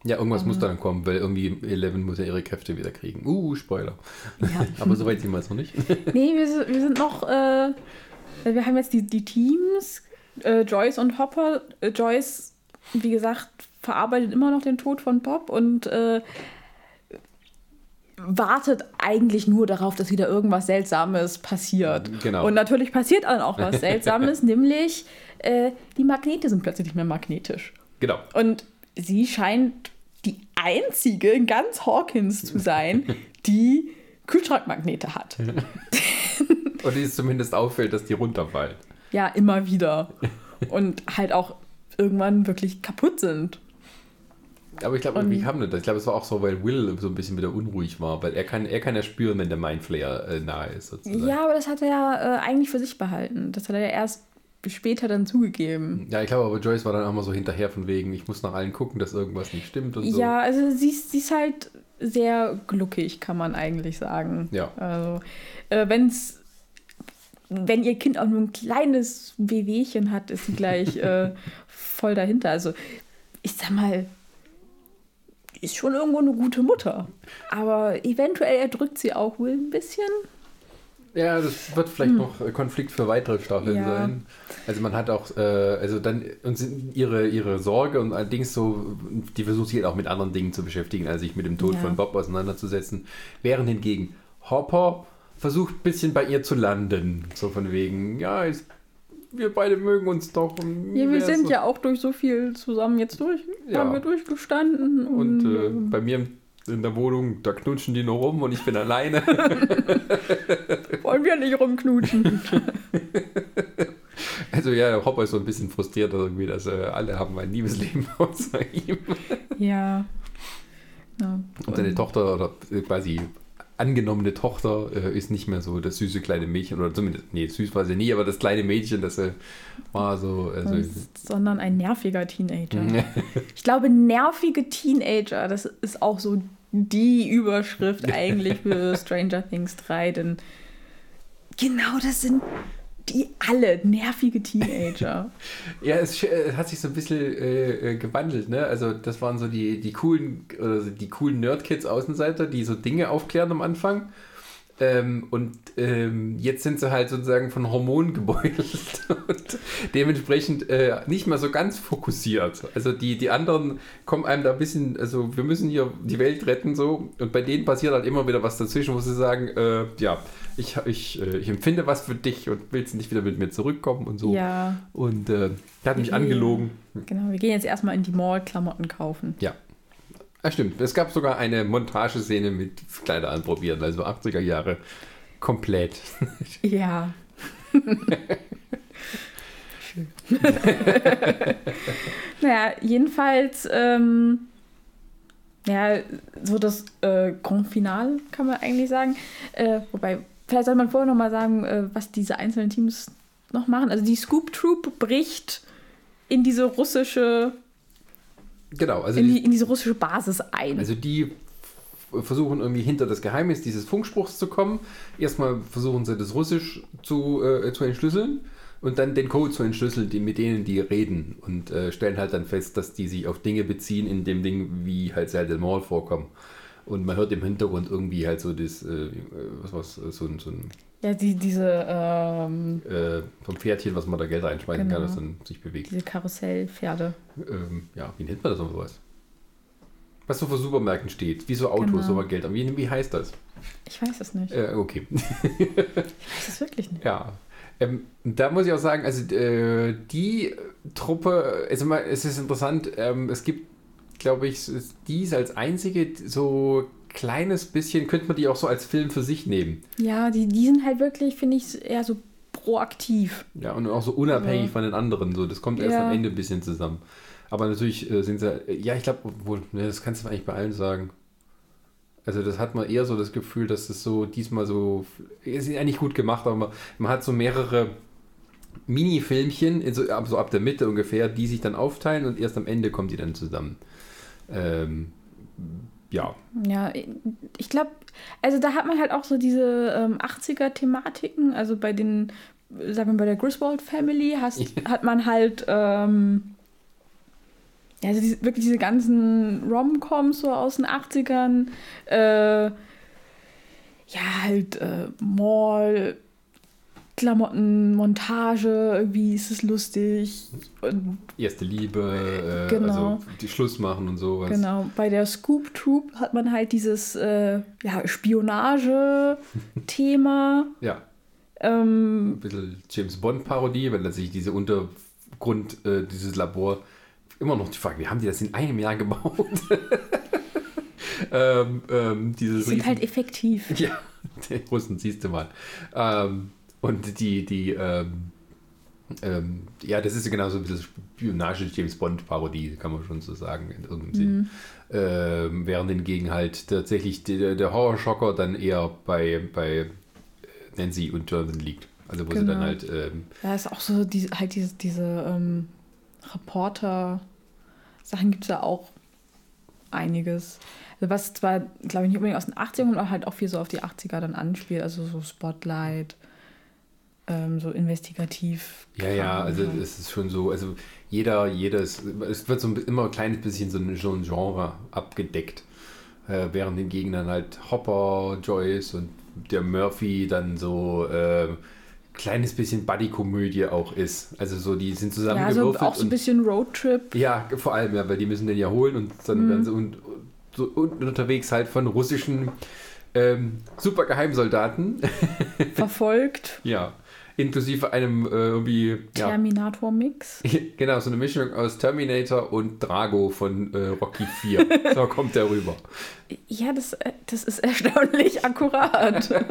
Ja, irgendwas muss da dann kommen, weil irgendwie Eleven muss ja ihre Kräfte wieder kriegen. Uh, Spoiler. Ja. Aber soweit sind wir jetzt noch nicht. Nee, wir, sind- wir sind noch, äh, wir haben jetzt die, die Teams, äh, Joyce und Hopper. Äh, Joyce, wie gesagt, verarbeitet immer noch den Tod von Bob und äh, wartet eigentlich nur darauf, dass wieder irgendwas Seltsames passiert. Genau. Und natürlich passiert dann auch was Seltsames, nämlich äh, die Magnete sind plötzlich nicht mehr magnetisch. Genau. Und sie scheint die einzige in ganz Hawkins zu sein, die Kühlschrankmagnete hat. Und es zumindest auffällt, dass die runterfallen. Ja, immer wieder. Und halt auch irgendwann wirklich kaputt sind. Aber ich glaube, irgendwie kam das. Ich glaube, es war auch so, weil Will so ein bisschen wieder unruhig war, weil er kann, er kann ja spüren, wenn der Mindflayer äh, nahe ist. Sozusagen. Ja, aber das hat er ja äh, eigentlich für sich behalten. Das hat er ja erst später dann zugegeben. Ja, ich glaube, aber Joyce war dann auch mal so hinterher von wegen, ich muss nach allen gucken, dass irgendwas nicht stimmt und so. Ja, also sie ist, sie ist halt sehr gluckig, kann man eigentlich sagen. Ja. Also, äh, wenn's, wenn ihr Kind auch nur ein kleines Wehwehchen hat, ist sie gleich äh, voll dahinter. Also, ich sag mal, ist schon irgendwo eine gute Mutter. Aber eventuell erdrückt sie auch Will ein bisschen. Ja, das wird vielleicht noch äh, Konflikt für weitere Staffeln Hm. Ja. sein. Also man hat auch, äh, also dann, und ihre, ihre Sorge und allerdings so, die versucht sich halt auch mit anderen Dingen zu beschäftigen, als sich mit dem Tod Ja. von Bob auseinanderzusetzen. Während hingegen Hopper versucht ein bisschen bei ihr zu landen. So von wegen, ja, ich, wir beide mögen uns doch. Ja, wir sind so- ja auch durch so viel zusammen jetzt durch, Ja. haben wir durchgestanden. Und Und, äh, bei mir in der Wohnung, da knutschen die nur rum und ich bin alleine. wollen wir nicht rumknutschen. Also ja, Hopper ist so ein bisschen frustriert irgendwie, dass äh, alle haben ein Liebesleben außer ihm. ja. ja. Und seine Tochter oder äh, quasi angenommene Tochter äh, ist nicht mehr so das süße kleine Mädchen oder zumindest, nee, süß war sie nie, aber das kleine Mädchen, das äh, war so, also, sondern ein nerviger Teenager. Ich glaube, nervige Teenager, das ist auch so die Überschrift eigentlich für Stranger Things 3, denn genau das sind die alle nervige Teenager. ja, es sch- äh, hat sich so ein bisschen äh, äh, gewandelt, ne? Also das waren so die, die coolen, oder so die coolen Nerdkids Außenseiter, die so Dinge aufklären am Anfang. Ähm, und ähm, jetzt sind sie halt sozusagen von Hormonen gebeutelt und dementsprechend äh, nicht mehr so ganz fokussiert. Also die, die anderen kommen einem da ein bisschen, also wir müssen hier die Welt retten so und bei denen passiert halt immer wieder was dazwischen, wo sie sagen, äh, ja, ich, ich, äh, ich empfinde was für dich und willst nicht wieder mit mir zurückkommen und so. Ja, Und äh, der hat mich angelogen. genau. Wir gehen jetzt erstmal in die Mall Klamotten kaufen. Ja. Ah, stimmt. Es gab sogar eine Montageszene mit Kleider anprobieren, also 80er Jahre komplett. Ja. Schön. naja, jedenfalls, ähm, ja, so das äh, Grand Finale kann man eigentlich sagen. Äh, wobei, vielleicht sollte man vorher noch mal sagen, äh, was diese einzelnen Teams noch machen. Also die Scoop Troop bricht in diese russische Genau, also in, die, in diese russische Basis ein. also die versuchen irgendwie hinter das Geheimnis dieses Funkspruchs zu kommen. Erstmal versuchen sie das Russisch zu, äh, zu entschlüsseln und dann den Code zu entschlüsseln, die, mit denen die reden und äh, stellen halt dann fest, dass die sich auf Dinge beziehen in dem Ding, wie halt Zelda Mall vorkommen. Und man hört im Hintergrund irgendwie halt so das, äh, was war's, so, ein- so ein ja, die, diese, ähm, äh, vom Pferdchen, was man da Geld reinschmeißen kann, Genau. das dann sich bewegt. diese Karussellpferde. Ähm, ja, wie nennt man das oder sowas? Was so vor Supermärkten steht, wie so Autos, Genau. so mal Geld. Aber wie, wie heißt das? Ich weiß es nicht. Äh, okay. Ich weiß es wirklich nicht. Ja. Ähm, da muss ich auch sagen, also äh, die Truppe, also mal, es ist interessant, ähm, es gibt, glaube ich, es- die ist als einzige so kleines bisschen, könnte man die auch so als Film für sich nehmen. Ja, die, die sind halt wirklich, finde ich, eher so proaktiv. Ja, und auch so unabhängig Ja. von den anderen. So, das kommt erst Ja. am Ende ein bisschen zusammen. Aber natürlich äh, sind sie, äh, ja, ich glaube, obwohl, ne, das kannst du eigentlich bei allen sagen. Also das hat man eher so das Gefühl, dass es so diesmal so, es ist eigentlich gut gemacht, aber man, man hat so mehrere Mini-Filmchen, in so, ab, so ab der Mitte ungefähr, die sich dann aufteilen und erst am Ende kommen die dann zusammen. Ähm, ja, Ja, ich glaube, also da hat man halt auch so diese ähm, 80er-Thematiken. Also bei den, sagen wir bei der Griswold Family hast, hat man halt ähm, ja, also diese, wirklich diese ganzen Rom-Coms so aus den 80ern. Äh, ja, halt äh, Mall, Klamotten, Montage, irgendwie ist es lustig. Und erste Liebe, äh, Genau. also die Schluss machen und sowas. Genau, bei der Scoop Troop hat man halt dieses äh, ja, Spionage-Thema. Ja, ähm, ein bisschen James Bond-Parodie, weil sich diese Untergrund, äh, dieses Labor immer noch die Frage, wie haben die das in einem Jahr gebaut? ähm, ähm, die sind Riesen- halt effektiv. Ja, die Russen siehst du mal. Ähm, und die, die, ähm, ähm, ja, das ist genau so ein bisschen Spionage-James Bond-Parodie, kann man schon so sagen, in irgendeinem Sinn. Ähm, während hingegen halt tatsächlich der, der Horrorschocker dann eher bei, bei Nancy und Jonathan liegt. Also wo sie Genau. dann halt, ähm, Ja, ist auch so, diese, halt diese, diese ähm, Reporter-Sachen gibt es ja auch einiges. Also was zwar, glaube ich, nicht unbedingt aus den 80ern, aber halt auch viel so auf die 80er dann anspielt. Also so Spotlight, ähm, so investigativ. Ja, ja, also Kram. es ist schon so, also jeder, jedes, es wird so ein, immer ein kleines bisschen so ein, so ein Genre abgedeckt. Äh, während hingegen dann halt Hopper, Joyce und der Murphy dann so äh, kleines bisschen Buddy-Komödie auch ist. Also so, die sind ja, so zusammengewürfelt. auch so ein bisschen Roadtrip. ja, vor allem, ja, weil die müssen den ja holen und dann Mhm. werden sie und, so unterwegs halt von russischen ähm, Supergeheimsoldaten. verfolgt. ja. Inklusive einem äh, irgendwie ja, Terminator-Mix. Genau, so eine Mischung aus Terminator und Drago von äh, Rocky 4. so kommt der rüber. Ja, das, äh, das ist erstaunlich akkurat.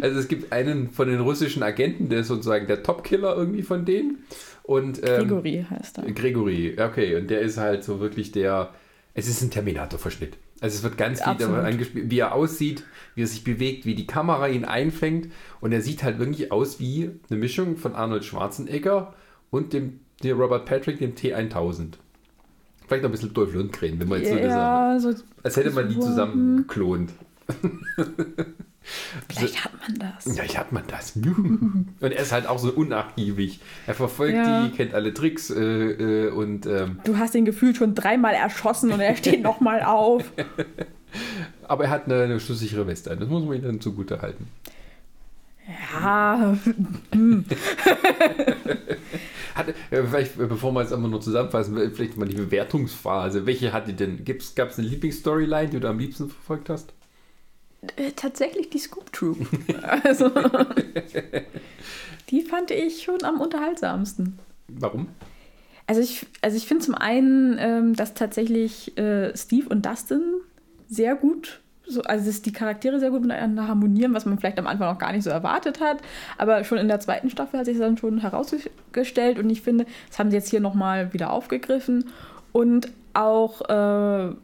Also es gibt einen von den russischen Agenten, der ist sozusagen der Topkiller irgendwie von denen. Und, ähm, Gregory heißt er. Gregory, okay. Und der ist halt so wirklich der. Es ist ein Terminator-Verschnitt. Also es wird ganz viel Absolut. dabei angespielt, wie er aussieht, wie er sich bewegt, wie die Kamera ihn einfängt. Und er sieht halt wirklich aus wie eine Mischung von Arnold Schwarzenegger und dem, dem Robert Patrick, dem T1000. Vielleicht noch ein bisschen Dolph Lundgren, wenn man jetzt so das Ja, so, Als hätte man die zusammen geklont. vielleicht hat man das. Ja, ich hat man das. Und er ist halt auch so unnachgiebig. Er verfolgt Ja. die, kennt alle Tricks äh, äh, und ähm, Du hast ihn gefühlt schon dreimal erschossen und er steht nochmal auf. aber er hat eine, eine schusssichere Weste an. Das muss man ihm dann zugute halten. Ja, Hat, äh, vielleicht, äh, bevor wir jetzt einfach nur zusammenfassen, vielleicht mal die Bewertungsphase. Welche hat die denn? Gab es eine Lieblingsstoryline, die du am liebsten verfolgt hast? Äh, tatsächlich die Scoop Troop. Also, die fand ich schon am unterhaltsamsten. Warum? Also ich, also ich finde zum einen, ähm, dass tatsächlich äh, Steve und Dustin sehr gut, so, also dass die Charaktere sehr gut miteinander harmonieren, was man vielleicht am Anfang noch gar nicht so erwartet hat. Aber schon in der zweiten Staffel hat sich das dann schon herausgestellt und ich finde, das haben sie jetzt hier nochmal wieder aufgegriffen. Und auch äh,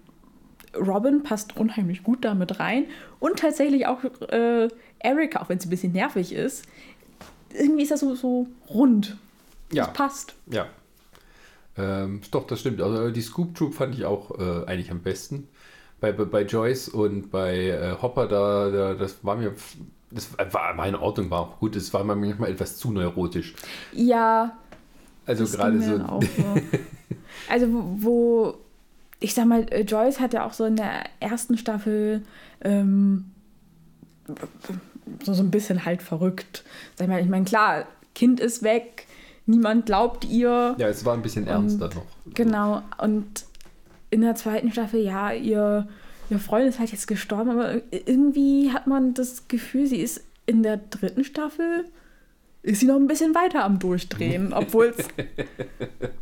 Robin passt unheimlich gut damit rein. Und tatsächlich auch äh, Erika, auch wenn sie ein bisschen nervig ist, irgendwie ist das so, so rund. Ja. Das passt. Ja. Ähm, doch, das stimmt. Also die Scoop Troop fand ich auch äh, eigentlich am besten. Bei, bei, bei Joyce und bei äh, Hopper, da, da, das war mir, das war, in Ordnung, war auch gut. Es war mir manchmal etwas zu neurotisch. Ja. Also gerade so. auch so. also wo, ich sag mal, äh, Joyce hat ja auch so in der ersten Staffel ähm, so, so ein bisschen halt verrückt. Sag ich mal, ich meine, klar, Kind ist weg, niemand glaubt ihr. Ja, es war ein bisschen ernster noch. Genau, und in der zweiten Staffel, ja, ihr, ihr Freund ist halt jetzt gestorben, aber irgendwie hat man das Gefühl, sie ist in der dritten Staffel, ist sie noch ein bisschen weiter am Durchdrehen, obwohl es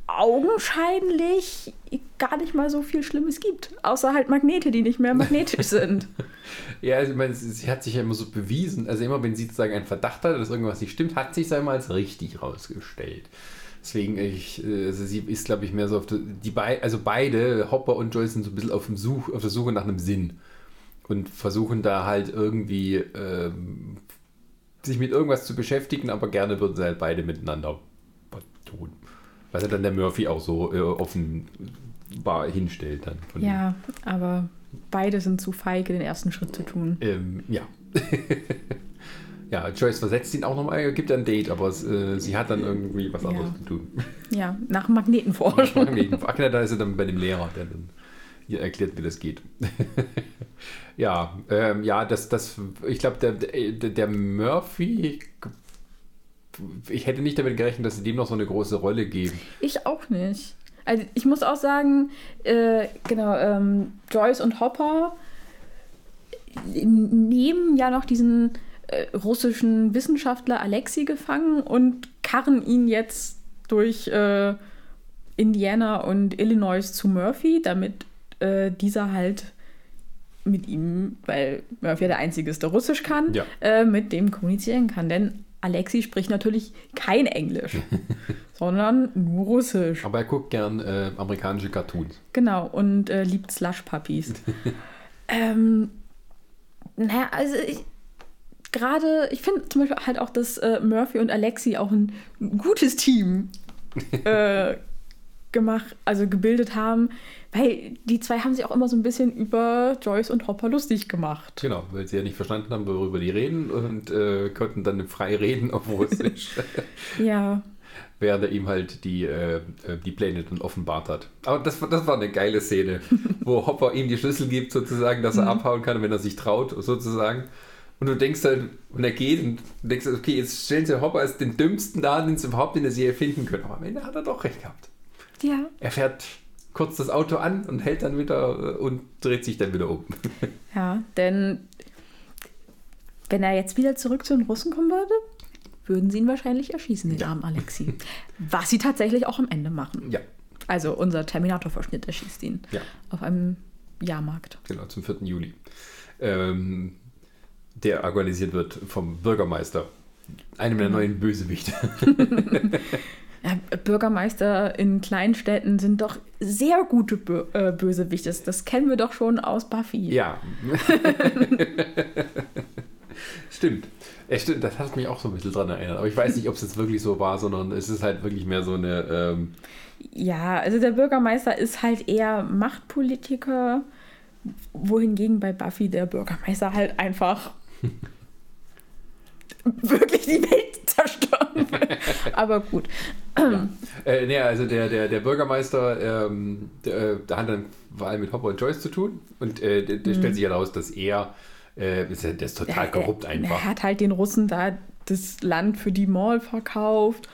augenscheinlich gar nicht mal so viel Schlimmes gibt. Außer halt Magnete, die nicht mehr magnetisch sind. Ja, ich meine, sie, sie hat sich ja immer so bewiesen. Also immer, wenn sie sozusagen einen Verdacht hatte, dass irgendwas nicht stimmt, hat sich es einmal als richtig rausgestellt. Deswegen, ich, äh, also sie ist, glaube ich, mehr so auf der, die bei, also beide, Hopper und Joyce, sind so ein bisschen auf, dem Such, auf der Suche nach einem Sinn. Und versuchen da halt irgendwie ähm, sich mit irgendwas zu beschäftigen, aber gerne würden sie halt beide miteinander was tun. Was ja dann der Murphy auch so äh, offenbar hinstellt dann. Ja, aber beide sind zu feige, den ersten Schritt zu tun. Ähm, ja. ja, Joyce versetzt ihn auch nochmal, gibt ein Date, aber äh, sie hat dann irgendwie was Ja. anderes zu tun. Ja, nach Magnetenforschung. Ach, ja, da ist sie dann bei dem Lehrer, der dann ihr erklärt, wie das geht. ja, ähm, ja, das, das, ich glaube, der, der, der Murphy, ich hätte nicht damit gerechnet, dass sie dem noch so eine große Rolle geben. Ich auch nicht. Also ich muss auch sagen, äh, genau, ähm, Joyce und Hopper nehmen ja noch diesen äh, russischen Wissenschaftler Alexei gefangen und karren ihn jetzt durch äh, Indiana und Illinois zu Murphy, damit äh, dieser halt mit ihm, weil Murphy ja der Einzige ist, der Russisch kann, Ja. äh, mit dem kommunizieren kann. Denn Alexei spricht natürlich kein Englisch, sondern nur Russisch. Aber er guckt gern äh, amerikanische Cartoons. Genau, und äh, liebt Slush-Puppies. ähm, naja, also ich, gerade, ich finde zum Beispiel halt auch, dass äh, Murphy und Alexi auch ein gutes Team äh, gemacht, also gebildet haben, weil die zwei haben sich auch immer so ein bisschen über Joyce und Hopper lustig gemacht. Genau, weil sie ja nicht verstanden haben, worüber die reden und äh, konnten dann frei reden auf Russisch, Ja, während er ihm halt die, äh, äh, die Pläne dann offenbart hat. Aber das, war- das war eine geile Szene, wo Hopper ihm die Schlüssel gibt, sozusagen, dass er abhauen kann, wenn er sich traut, sozusagen. Und du denkst halt, und er geht und denkst, okay, jetzt stellen sie Hopper als den dümmsten da, den sie überhaupt in der Serie finden können. Aber am Ende hat er doch recht gehabt. ja. Er fährt kurz das Auto an und hält dann wieder äh, und dreht sich dann wieder um. Ja, denn wenn er jetzt wieder zurück zu den Russen kommen würde, würden sie ihn wahrscheinlich erschießen, den Ja. armen Alexi. Was sie tatsächlich auch am Ende machen. Ja, Also unser Terminator-Verschnitt erschießt ihn ja. auf einem Jahrmarkt. Genau, zum 4. Juli. Ähm, der organisiert wird vom Bürgermeister, einem der neuen Bösewichte. Ja, Bürgermeister in Kleinstädten sind doch sehr gute Bö äh, Bösewichte. Das, das kennen wir doch schon aus Buffy. ja. stimmt. Ja, stimmt. Das hat mich auch so ein bisschen dran erinnert. Aber ich weiß nicht, ob es jetzt wirklich so war, sondern es ist halt wirklich mehr so eine. Ähm, Ja, also der Bürgermeister ist halt eher Machtpolitiker, wohingegen bei Buffy der Bürgermeister halt einfach wirklich die Welt. Aber gut. äh, nee, also der, der, der Bürgermeister, ähm, der, äh, der hat dann vor allem mit Hopper und Joyce zu tun. Und äh, der, der stellt sich heraus, dass er. Äh, ist, ja- der ist total Ja, korrupt einfach. Er hat halt den Russen da das Land für die Mall verkauft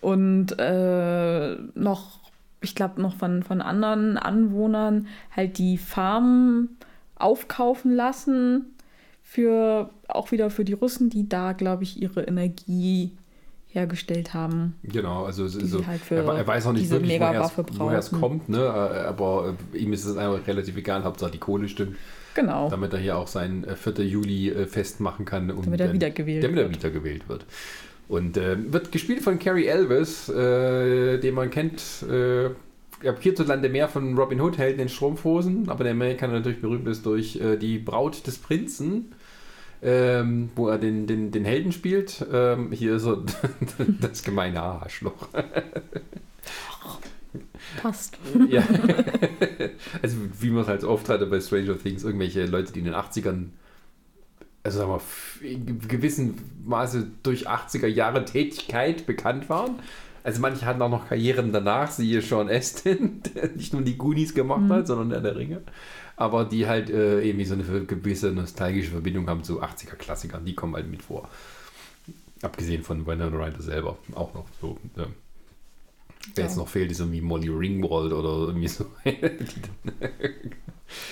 und äh, noch, ich glaube, noch von, von anderen Anwohnern halt die Farmen aufkaufen lassen. Für auch wieder für die Russen, die da, glaube ich, ihre Energie hergestellt haben. Genau, also so, halt für er, er weiß auch nicht wirklich, woher es, kommt, ne? aber äh, ihm ist es einfach relativ egal, Hauptsache die Kohle stimmt, Genau. damit er hier auch sein äh, 4. Juli äh, festmachen kann. Und Damit er wiedergewählt Damit er wird. wiedergewählt wird. Und äh, wird gespielt von Carrie Elvis, äh, den man kennt, äh, ja, hierzulande mehr von Robin Hood, Helden in Strumpfhosen, aber der Amerikaner natürlich berühmt ist durch äh, die Braut des Prinzen. Ähm, wo er den, den, den Helden spielt. Ähm, hier ist er das gemeine Arschloch. Passt. Ja. also wie man es halt oft hatte bei Stranger Things, irgendwelche Leute, die in den 80ern, also sagen wir, in gewissem Maße durch 80er Jahre Tätigkeit bekannt waren. Also manche hatten auch noch Karrieren danach, siehe Sean Astin, der nicht nur die Goonies gemacht Mhm. hat, sondern der der Ringe. Aber die halt äh, irgendwie so eine gewisse nostalgische Verbindung haben zu 80er-Klassikern, die kommen halt mit vor. Abgesehen von Winona Ryder selber auch noch so. Ja. Wer Ja. jetzt noch fehlt, ist irgendwie Molly Ringwald oder irgendwie so.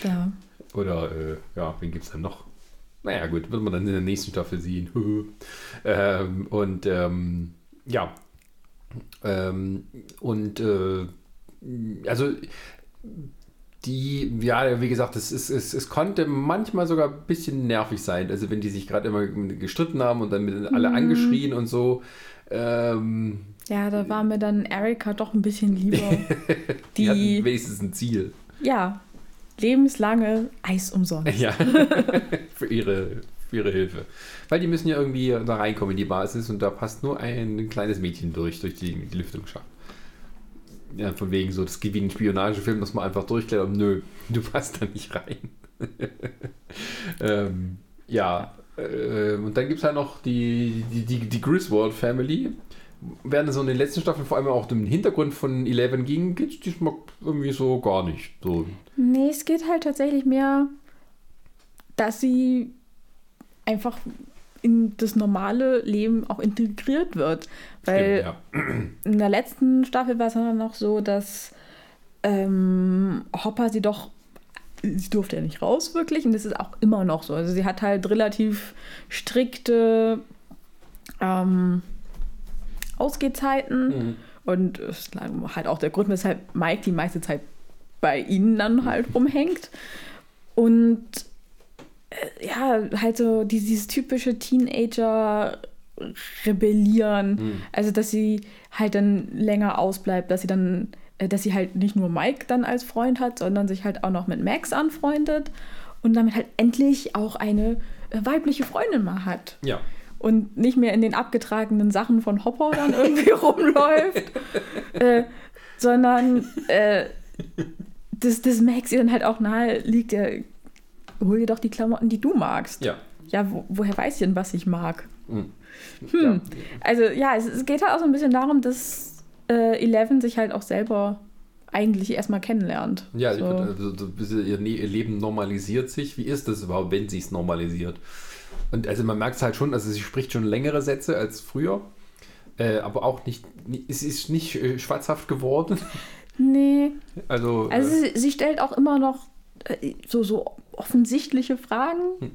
Ja. oder, äh, ja, wen gibt es denn noch? Naja, gut, wird man dann in der nächsten Staffel sehen. ähm, und, ähm, ja. Ähm, und, äh, also, die, ja, wie gesagt, es, es, es, es konnte manchmal sogar ein bisschen nervig sein. Also, wenn die sich gerade immer gestritten haben und dann mit alle Mhm. angeschrien und so. Ähm, Ja, da war mir dann Erika doch ein bisschen lieber. die, Die, hatten wenigstens ein Ziel. ja, lebenslange Eis umsonst. Ja, für ihre, für ihre Hilfe. Weil die müssen ja irgendwie da reinkommen in die Basis und da passt nur ein kleines Mädchen durch, durch die, die Lüftungsschacht. Ja, von wegen so, das geht wie ein Spionagefilm, dass man einfach durchklettert und nö, du passt da nicht rein. ähm, ja, äh, und dann gibt es halt noch die, die, die, die Griswold Family. Während so in den letzten Staffeln vor allem auch den Hintergrund von Eleven ging, geht es diesmal irgendwie so gar nicht. So, Nee, es geht halt tatsächlich mehr, dass sie einfach in das normale Leben auch integriert wird. Weil Stimmt, ja. in der letzten Staffel war es dann noch so, dass ähm, Hopper sie doch, sie durfte ja nicht raus wirklich und das ist auch immer noch so. Also sie hat halt relativ strikte ähm, Ausgehzeiten Mhm. und es ist halt auch der Grund, weshalb Mike die meiste Zeit bei ihnen dann halt rumhängt. Und ja, halt so dieses typische Teenager-Rebellieren. Mhm. Also, dass sie halt dann länger ausbleibt, dass sie dann, äh, dass sie halt nicht nur Mike dann als Freund hat, sondern sich halt auch noch mit Max anfreundet und damit halt endlich auch eine äh, weibliche Freundin mal hat Ja. und nicht mehr in den abgetragenen Sachen von Hopper dann irgendwie rumläuft, äh, sondern äh, das, das Max ihr dann halt auch nahe liegt, ja, hol dir doch die Klamotten, die du magst. Ja. Ja, wo, woher weiß ich denn, was ich mag? Mhm. Hm. Also ja, es, es geht halt auch so ein bisschen darum, dass äh, Eleven sich halt auch selber eigentlich erstmal kennenlernt. Ja, so. also, so ein bisschen ihr, Ne- ihr Leben normalisiert sich. Wie ist das überhaupt, wenn sie es normalisiert? Und also man merkt es halt schon, also sie spricht schon längere Sätze als früher, äh, aber auch nicht, ni- es ist nicht äh, schwarzhaft geworden. Nee, Also, also äh, sie, sie stellt auch immer noch so, so offensichtliche Fragen. Hm.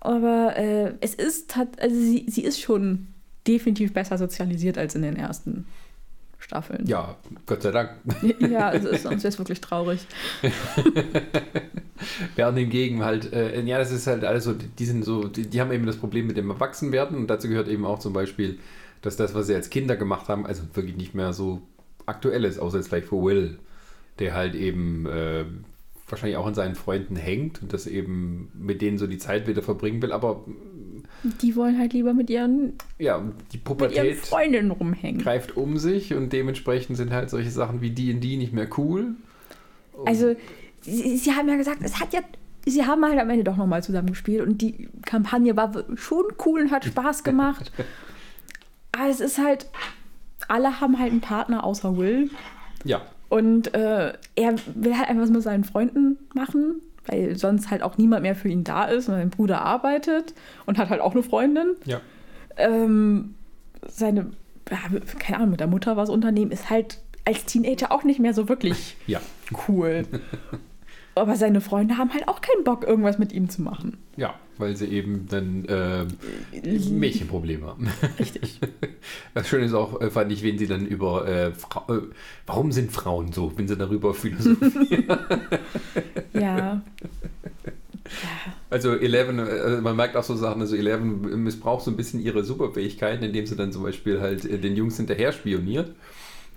Aber äh, es ist, hat, also sie, sie ist schon definitiv besser sozialisiert als in den ersten Staffeln. ja, Gott sei Dank. Ja, also ist, sonst wäre es wirklich traurig. Während hingegen halt, äh, ja, das ist halt alles so, die, die sind so, die, die haben eben das Problem mit dem Erwachsenwerden und dazu gehört eben auch zum Beispiel, dass das, was sie als Kinder gemacht haben, also wirklich nicht mehr so aktuell ist, außer jetzt vielleicht für Will, der halt eben äh, wahrscheinlich auch an seinen Freunden hängt und das eben mit denen so die Zeit wieder verbringen will, aber Die wollen halt lieber mit ihren, ja, die Pubertät Freundinnen rumhängen. greift um sich und dementsprechend sind halt solche Sachen wie D&D nicht mehr cool. Und- Also, sie, sie haben ja gesagt, es hat ja. Sie haben halt am Ende doch nochmal zusammen gespielt und die Kampagne war schon cool und hat Spaß gemacht. Aber es ist halt, alle haben halt einen Partner außer Will. ja, Und äh, er will halt einfach was mit seinen Freunden machen, weil sonst halt auch niemand mehr für ihn da ist. Und sein Bruder arbeitet und hat halt auch eine Freundin. ja. Ähm, seine, ja, keine Ahnung, mit der Mutter was unternehmen, ist halt als Teenager auch nicht mehr so wirklich Ja, cool. Aber seine Freunde haben halt auch keinen Bock, irgendwas mit ihm zu machen. ja, weil sie eben dann äh, Mädchenprobleme haben. Richtig. Das Schöne ist auch, äh, fand ich, wenn sie dann über äh, äh, warum sind Frauen so, wenn sie darüber philosophieren. ja. Also Eleven, äh, man merkt auch so Sachen, also Eleven missbraucht so ein bisschen ihre Superfähigkeiten, indem sie dann zum Beispiel halt äh, den Jungs hinterher spioniert.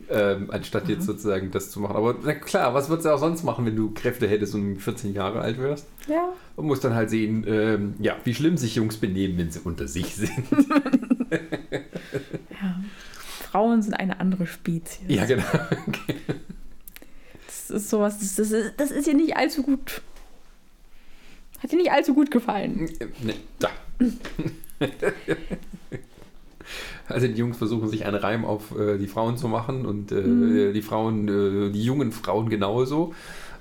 Ähm, anstatt jetzt sozusagen das zu machen. Aber na klar, was würdest du auch sonst machen, wenn du Kräfte hättest und 14 Jahre alt wärst? Ja. Und musst dann halt sehen, ähm, ja, wie schlimm sich Jungs benehmen, wenn sie unter sich sind. ja. Frauen sind eine andere Spezies. ja, genau. das ist sowas, das, ist, das ist ihr nicht allzu gut. Hat ihr nicht allzu gut gefallen. Ne, da. Also die Jungs versuchen sich einen Reim auf äh, die Frauen zu machen und äh, die Frauen, äh, die jungen Frauen genauso.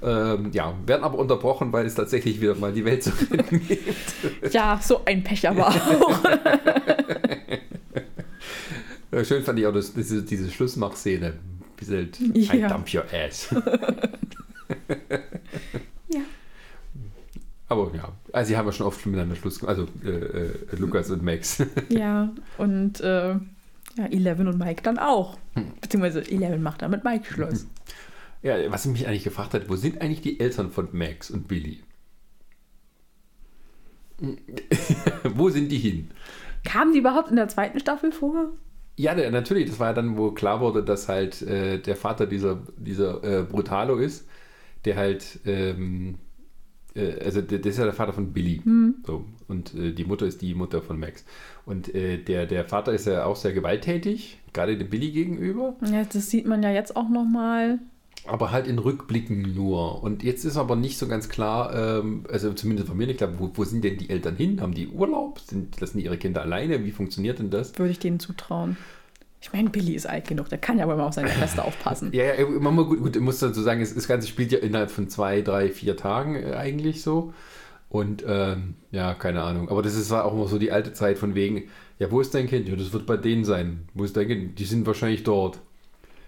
Ähm, ja, werden aber unterbrochen, weil es tatsächlich wieder mal die Welt zu retten gibt. Ja, so ein Pech aber auch. Schön fand ich auch das, diese, diese Schlussmachszene. Wie Ja. I dump your ass. Aber ja, also sie haben ja schon oft miteinander Schluss gemacht. Also äh, äh, Lukas und Max. Ja, und äh, ja, Eleven und Mike dann auch. Beziehungsweise Eleven macht dann mit Mike Schluss. ja, was ich mich eigentlich gefragt hat, wo sind eigentlich die Eltern von Max und Billy? wo sind die hin? Kamen die überhaupt in der zweiten Staffel vor? Ja, natürlich, das war ja dann, wo klar wurde, dass halt äh, der Vater dieser, dieser äh, Brutalo ist, der halt, ähm, äh, also der ist ja der Vater von Billy. So, und äh, die Mutter ist die Mutter von Max. Und äh, der, der Vater ist ja auch sehr gewalttätig, gerade dem Billy gegenüber, Ja, das sieht man ja jetzt auch nochmal. aber halt in Rückblicken nur. Und jetzt ist aber nicht so ganz klar, ähm, also zumindest von mir nicht klar, wo, wo sind denn die Eltern hin? Haben die Urlaub? Sind, lassen die ihre Kinder alleine? Wie funktioniert denn das? Würde ich denen zutrauen. Ich meine, Billy ist alt genug, der kann ja wohl mal auf seine Schwester aufpassen. Ja, ja, man muss, gut, gut, ich muss dazu sagen, das Ganze spielt ja innerhalb von zwei, drei, vier Tagen äh, eigentlich so. Und ähm, ja, keine Ahnung. Aber das ist war auch immer so die alte Zeit von wegen, ja, wo ist dein Kind? Ja, das wird bei denen sein. Wo ist dein Kind? Die sind wahrscheinlich dort.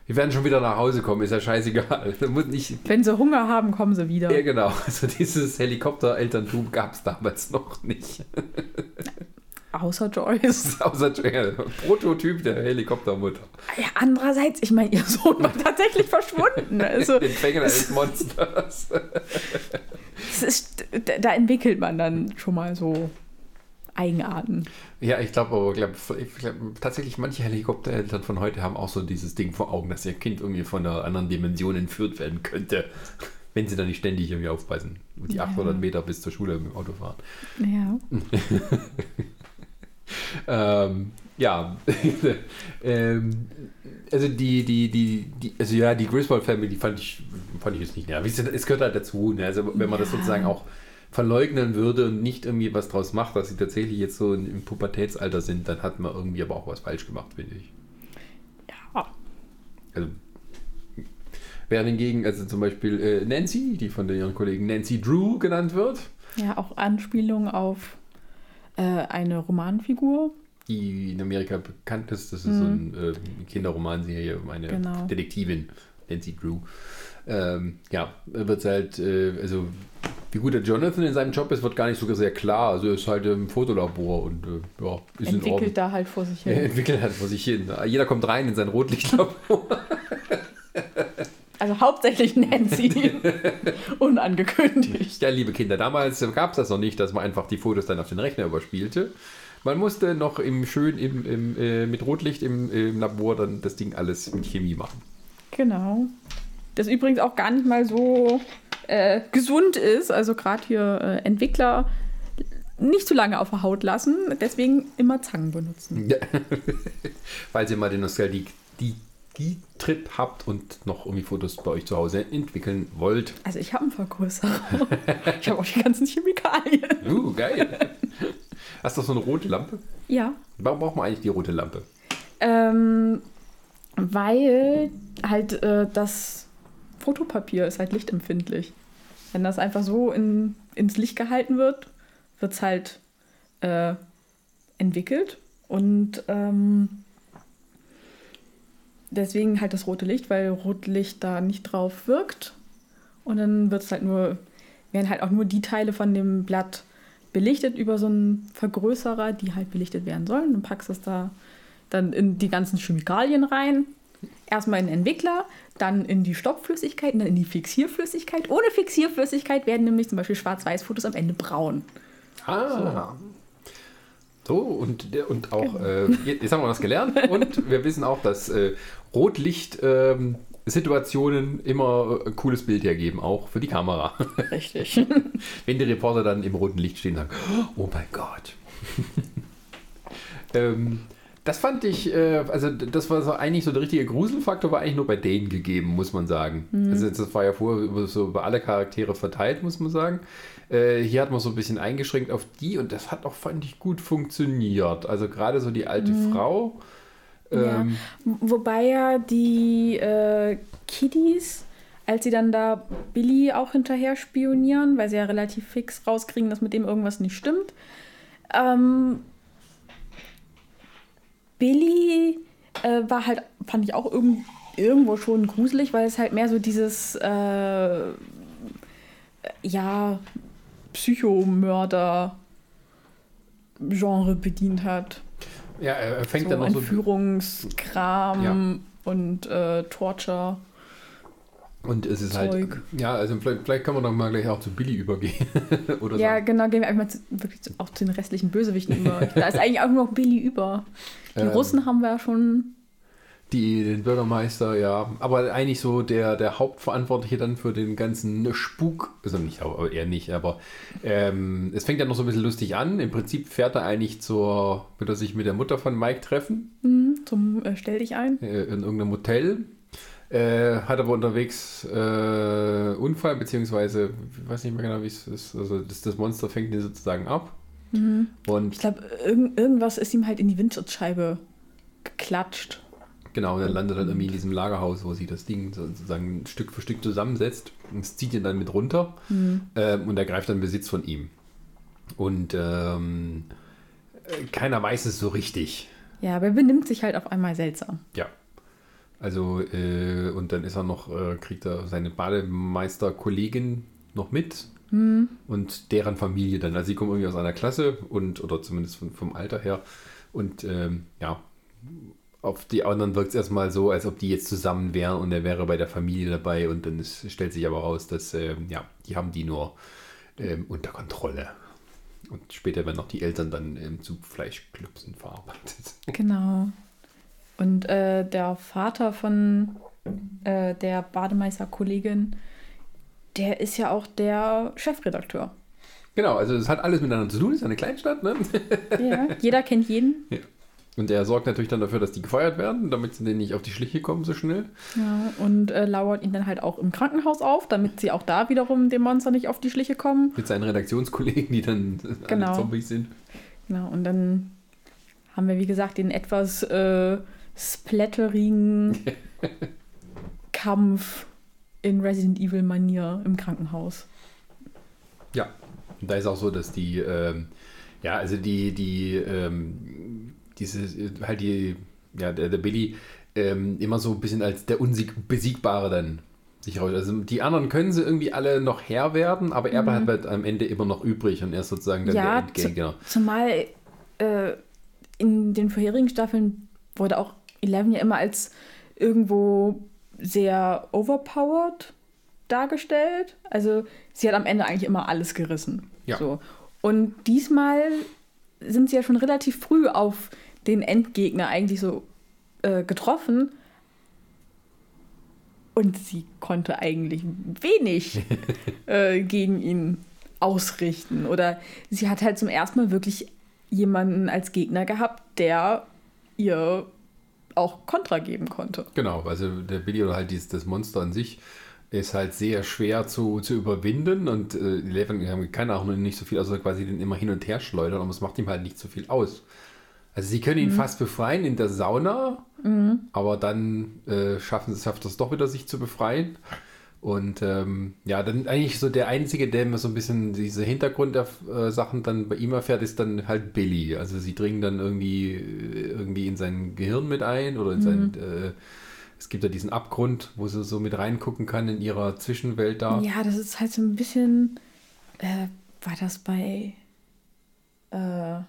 Die werden schon wieder nach Hause kommen, ist ja scheißegal. Muss nicht. Wenn sie Hunger haben, kommen sie wieder. Ja, genau. Also dieses Helikopter-Elterntum gab es damals noch nicht. Außer Joyce. Außer der Prototyp der Helikoptermutter. Ja, andererseits, ich meine, ihr Sohn war tatsächlich verschwunden. Also, Den Fänger eines Monsters. es ist, da, entwickelt man dann schon mal so Eigenarten. Ja, ich glaube aber, glaub, glaub, tatsächlich manche Helikoptereltern von heute haben auch so dieses Ding vor Augen, dass ihr Kind irgendwie von einer anderen Dimension entführt werden könnte, wenn sie da nicht ständig irgendwie aufpassen und die Ja. 800 Meter bis zur Schule mit dem Auto fahren. Ja. Ähm, ja, ähm, also die, die, die, die, also ja, die Griswold Family fand ich, fand ich jetzt nicht nervig. Es gehört halt dazu, ne? also wenn man das Ja. sozusagen auch verleugnen würde und nicht irgendwie was draus macht, dass sie tatsächlich jetzt so im Pubertätsalter sind, dann hat man irgendwie aber auch was falsch gemacht, finde ich. Ja. Also, während hingegen, also zum Beispiel äh, Nancy, die von ihren Kollegen Nancy Drew genannt wird, Ja, auch Anspielung auf äh, eine Romanfigur. die in Amerika bekannt ist. Das ist so eine äh, Kinderromanserie um eine Genau. Detektivin, Nancy Drew. Ähm, ja, wird halt, äh, also wie gut der Jonathan in seinem Job ist, wird gar nicht sogar sehr klar. Also ist halt im Fotolabor und äh, ja, ist. Entwickelt da halt vor sich hin. entwickelt halt vor sich hin. Jeder kommt rein in sein Rotlichtlabor. Also hauptsächlich Nancy. Unangekündigt. Ja, liebe Kinder, damals gab es das noch nicht, dass man einfach die Fotos dann auf den Rechner überspielte. Man musste noch im schön im, im, äh, mit Rotlicht im, im Labor dann das Ding alles mit Chemie machen. Genau. Das übrigens auch gar nicht mal so äh, gesund ist. Also gerade hier äh, Entwickler nicht zu lange auf der Haut lassen. Deswegen immer Zangen benutzen. Ja. Falls ihr mal den Nostalgie die, die Trip habt und noch irgendwie Fotos bei euch zu Hause entwickeln wollt. Also ich habe einen Vergrößerer. ich habe auch die ganzen Chemikalien. Uh, geil. Hast du so eine rote Lampe? Ja. Warum braucht man eigentlich die rote Lampe? Ähm, weil halt äh, das Fotopapier ist halt lichtempfindlich. Wenn das einfach so in, ins Licht gehalten wird, wird es halt äh, entwickelt. Und ähm, deswegen halt das rote Licht, weil Rotlicht da nicht drauf wirkt. Und dann wird es halt nur, werden halt auch nur die Teile von dem Blatt belichtet über so einen Vergrößerer, die halt belichtet werden sollen. Dann packst du es da dann in die ganzen Chemikalien rein. Erstmal in den Entwickler, dann in die Stoppflüssigkeit und dann in die Fixierflüssigkeit. Ohne Fixierflüssigkeit werden nämlich zum Beispiel Schwarz-Weiß-Fotos am Ende braun. Ah. So, und, der- und auch, äh, jetzt haben wir was gelernt und wir wissen auch, dass äh, Rotlicht-Situationen immer ein cooles Bild hergeben, auch für die Kamera. Richtig. Wenn die Reporter dann im roten Licht stehen und sagen, oh mein Gott. ähm, Das fand ich, äh, also das war so eigentlich so der richtige Gruselfaktor, war eigentlich nur bei denen gegeben, muss man sagen. Mhm. Also das war ja vorher über, so über alle Charaktere verteilt, muss man sagen. Äh, hier hat man so ein bisschen eingeschränkt auf die und das hat auch, fand ich, gut funktioniert. Also gerade so die alte Frau. Ja. Ähm, Wobei ja die äh, Kiddies, als sie dann da Billy auch hinterher spionieren, weil sie ja relativ fix rauskriegen, dass mit dem irgendwas nicht stimmt. Ähm, Billy äh, war halt, fand ich auch irgend, irgendwo schon gruselig, weil es halt mehr so dieses, äh, ja, Psychomörder-Genre bedient hat. Ja, er fängt so dann noch so. Entführungskram Ja. und äh, Torture. Und es ist halt. Zeug. Ja, also vielleicht, vielleicht kann man doch mal gleich auch zu Billy übergehen. Oder Ja, so. genau, gehen wir einfach mal zu, wirklich auch zu den restlichen Bösewichten über. da ist eigentlich auch nur noch Billy über. Die Ähm. Russen haben wir ja schon. Die, den Bürgermeister, ja. Aber eigentlich so der, der Hauptverantwortliche dann für den ganzen Spuk, also nicht, aber eher nicht, aber ähm, es fängt ja noch so ein bisschen lustig an. Im Prinzip fährt er eigentlich zur, wird er sich mit der Mutter von Mike treffen, hm, Zum äh, Stell dich ein. äh, in irgendeinem Hotel. Äh, hat aber unterwegs äh, Unfall, beziehungsweise, ich weiß nicht mehr genau, wie es ist. Also das, das Monster fängt ihn sozusagen ab. Und Ich glaube, irgend, irgendwas ist ihm halt in die Windschutzscheibe geklatscht. Genau, dann landet er irgendwie in diesem Lagerhaus, wo sie das Ding sozusagen Stück für Stück zusammensetzt. Und es zieht ihn dann mit runter ähm, und er greift dann Besitz von ihm. Und ähm, äh, keiner weiß es so richtig. Ja, aber er benimmt sich halt auf einmal seltsam. Ja. Also, äh, und dann ist er noch, äh, kriegt er seine Bademeister-Kollegin noch mit und deren Familie dann. Also, sie kommen irgendwie aus einer Klasse und, oder zumindest vom, vom Alter her. Und ähm, ja, auf die anderen wirkt es erstmal so, als ob die jetzt zusammen wären und er wäre bei der Familie dabei. Und dann ist, stellt sich aber raus, dass ähm, ja, die haben die nur ähm, unter Kontrolle. Und später werden auch die Eltern dann ähm, zu Fleischklüpsen verarbeitet. Genau. Und äh, der Vater von äh, der Bademeisterkollegin, der ist ja auch der Chefredakteur. Genau, also es hat alles miteinander zu tun, ist eine Kleinstadt, ne? Ja, jeder kennt jeden. Und er sorgt natürlich dann dafür, dass die gefeuert werden, damit sie denen nicht auf die Schliche kommen so schnell. Ja, und äh, lauert ihn dann halt auch im Krankenhaus auf, damit sie auch da wiederum dem Monster nicht auf die Schliche kommen. Mit seinen Redaktionskollegen, die dann Genau. alle Zombies sind. Genau, und dann haben wir, wie gesagt, den etwas äh, splatterigen Kampf in Resident Evil-Manier im Krankenhaus. Ja. Und da ist auch so, dass die, ähm, ja, also die, die, ähm, diese, halt die, ja, der, der Billy ähm, immer so ein bisschen als der Unbesiegbare dann sich raus. Also die anderen können sie irgendwie alle noch Herr werden, aber er bleibt halt am Ende immer noch übrig und er ist sozusagen dann der Ja, Endgegner. zu, zumal äh, in den vorherigen Staffeln wurde auch Eleven ja immer als irgendwo sehr overpowered dargestellt. Also sie hat am Ende eigentlich immer alles gerissen. Ja. So. Und diesmal sind sie ja schon relativ früh auf den Endgegner eigentlich so äh, getroffen. Und sie konnte eigentlich wenig äh, gegen ihn ausrichten. Oder sie hat halt zum ersten Mal wirklich jemanden als Gegner gehabt, der ihr auch Kontra geben konnte. Genau, also der Billy oder halt dieses, das Monster an sich ist halt sehr schwer zu, zu überwinden und äh, die Eleven haben keine Ahnung nicht so viel, also quasi den immer hin und her schleudern, aber es macht ihm halt nicht so viel aus. Also sie können ihn fast befreien in der Sauna, aber dann äh, schaffen es schafft es doch wieder, sich zu befreien. Und ähm, ja, dann eigentlich so der Einzige, der immer so ein bisschen diese Hintergrundsachen dann bei ihm erfährt, ist dann halt Billy. Also sie dringen dann irgendwie, äh, irgendwie in sein Gehirn mit ein oder in sein, äh, es gibt ja diesen Abgrund, wo sie so mit reingucken kann in ihrer Zwischenwelt da. Ja, das ist halt so ein bisschen. Äh, war das bei äh,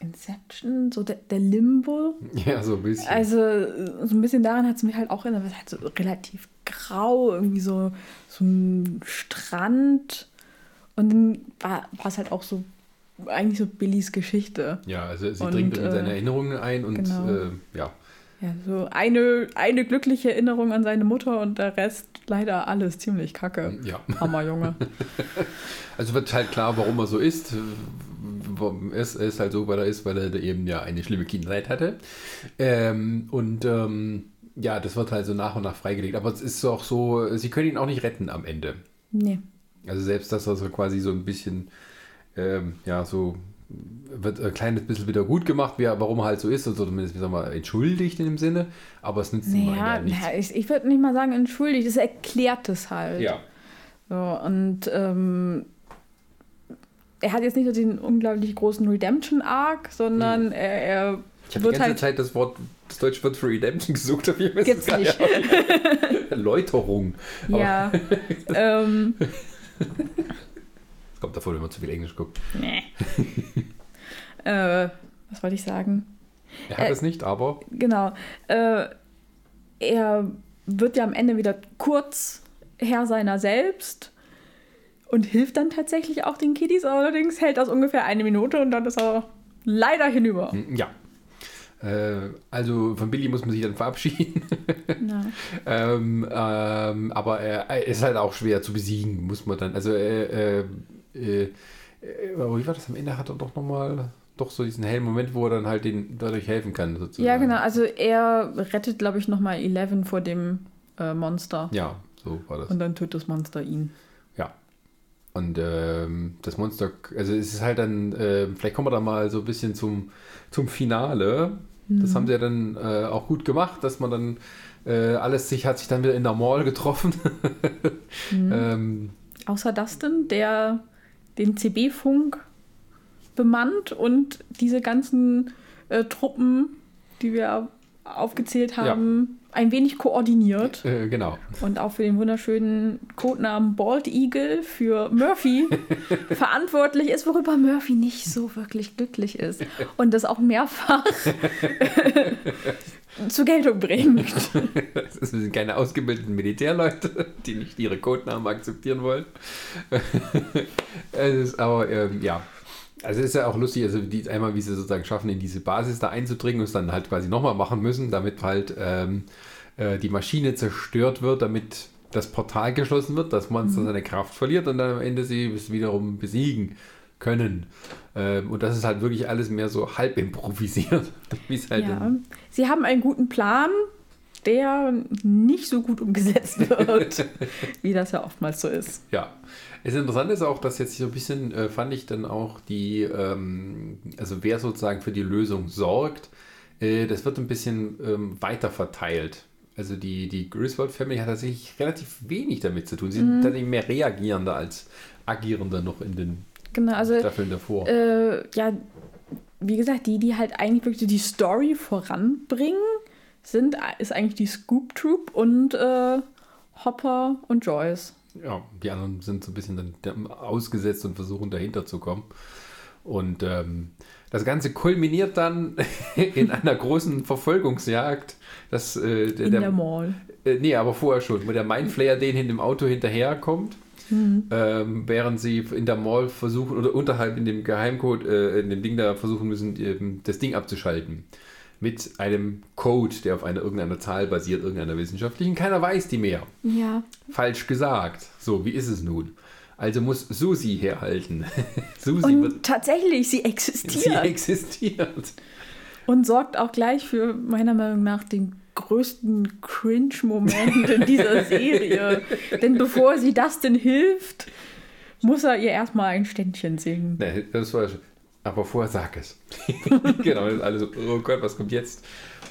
Inception? So der, der Limbo? Ja, so ein bisschen. Also, so ein bisschen daran hat es mich halt auch erinnert. Es ist halt so relativ grau, irgendwie so, so ein Strand. Und dann war war es halt auch so, eigentlich so Billys Geschichte. ja, also sie und, dringt in äh, seine Erinnerungen ein und genau. äh, ja. Ja, so eine, eine glückliche Erinnerung an seine Mutter und der Rest leider alles ziemlich kacke. Ja. Hammer, Junge. Also wird halt klar, warum er so ist, ist, er ist halt so, weil er ist, weil er eben ja eine schlimme Kindheit hatte. Ähm, und ähm, ja, das wird halt so nach und nach freigelegt. Aber es ist auch so, sie können ihn auch nicht retten am Ende. Nee. Also selbst das, was er quasi so ein bisschen, ähm, ja, so wird ein kleines bisschen wieder gut gemacht, wie warum er halt so ist, also zumindest, wie sagen wir, entschuldigt in dem Sinne, aber es nützt Naja, nichts. naja, ich, ich würde nicht mal sagen entschuldigt, es erklärt es halt. Ja, So, und ähm, er hat jetzt nicht so den unglaublich großen Redemption-Arc, sondern er, er ich habe die ganze halt. Zeit das Wort, das deutsche Wort für Redemption gesucht, aber ich weiß Gibt's es gar nicht. Erläuterung. Ja. ähm, es kommt davor, wenn man zu viel Englisch guckt. nee. äh, was wollte ich sagen? Er hat Äh, es nicht, aber Genau. Äh, er wird ja am Ende wieder kurz Herr seiner selbst und hilft dann tatsächlich auch den Kiddies. Allerdings hält das ungefähr eine Minute und dann ist er leider hinüber. hm, ja. Äh, also von Billy muss man sich dann verabschieden. Ähm, ähm, aber er, er ist halt auch schwer zu besiegen, muss man dann. Also, äh, äh, äh, äh, wie war das am Ende? Hat er doch nochmal doch so diesen hellen Moment, wo er dann halt den dadurch helfen kann, sozusagen. ja, genau. Also er rettet, glaube ich, nochmal Eleven vor dem äh, Monster. Ja, so war das. Und dann tötet das Monster ihn. Und ähm, das Monster, also es ist halt dann, äh, vielleicht kommen wir da mal so ein bisschen zum, zum Finale. Das haben sie ja dann äh, auch gut gemacht, dass man dann äh, alles sich hat sich dann wieder in der Mall getroffen. ähm, Außer Dustin, der den CB-Funk bemannt und diese ganzen äh, Truppen, die wir aufgezählt haben, ein wenig koordiniert. äh, genau. Und auch für den wunderschönen Codenamen Bald Eagle für Murphy verantwortlich ist, worüber Murphy nicht so wirklich glücklich ist. Und das auch mehrfach zur Geltung bringt. Das sind keine ausgebildeten Militärleute, die nicht ihre Codenamen akzeptieren wollen. es ist aber, ähm, ja. Also es ist ja auch lustig, also die, einmal, wie sie sozusagen schaffen, in diese Basis da einzudringen und es dann halt quasi nochmal machen müssen, damit halt ähm, äh, die Maschine zerstört wird, damit das Portal geschlossen wird, das Monster seine Kraft verliert und dann am Ende sie es wiederum besiegen können. Ähm, und das ist halt wirklich alles mehr so halb improvisiert, wie es halt Ja. Sie haben einen guten Plan, der nicht so gut umgesetzt wird, wie das ja oftmals so ist. Ja. Das Interessante ist auch, dass jetzt so ein bisschen, äh, fand ich dann auch die, ähm, also wer sozusagen für die Lösung sorgt, äh, das wird ein bisschen ähm, weiter verteilt. Also die, die Griswold Family hat tatsächlich relativ wenig damit zu tun. Sie sind tatsächlich mehr reagierender als agierender noch in den Genau, also Staffeln davor. äh, ja, wie gesagt, die, die halt eigentlich wirklich die Story voranbringen, sind, ist eigentlich die Scoop Troop und äh, Hopper und Joyce. Ja, die anderen sind so ein bisschen dann ausgesetzt und versuchen dahinter zu kommen. Und ähm, das Ganze kulminiert dann in einer großen Verfolgungsjagd. Das, äh, der, In der, Mall. Äh, nee, aber vorher schon, wo der Mindflayer den in dem Auto hinterherkommt, ähm, während sie in der Mall versuchen oder unterhalb in dem Geheimcode, äh, in dem Ding da versuchen müssen, ähm, das Ding abzuschalten. Mit einem Code, der auf einer irgendeiner Zahl basiert, irgendeiner wissenschaftlichen. Keiner weiß die mehr. Ja. Falsch gesagt. So, wie ist es nun? Also muss Susi herhalten. Susi wird. Und tatsächlich, sie Sie existiert. existiert. und sorgt auch gleich für meiner Meinung nach den größten Cringe-Moment in dieser Serie. Denn bevor sie Dustin hilft, muss er ihr erstmal ein Ständchen singen. Nee, das war schon. Aber vorher sag es. genau, das ist alles so, oh Gott, was kommt jetzt?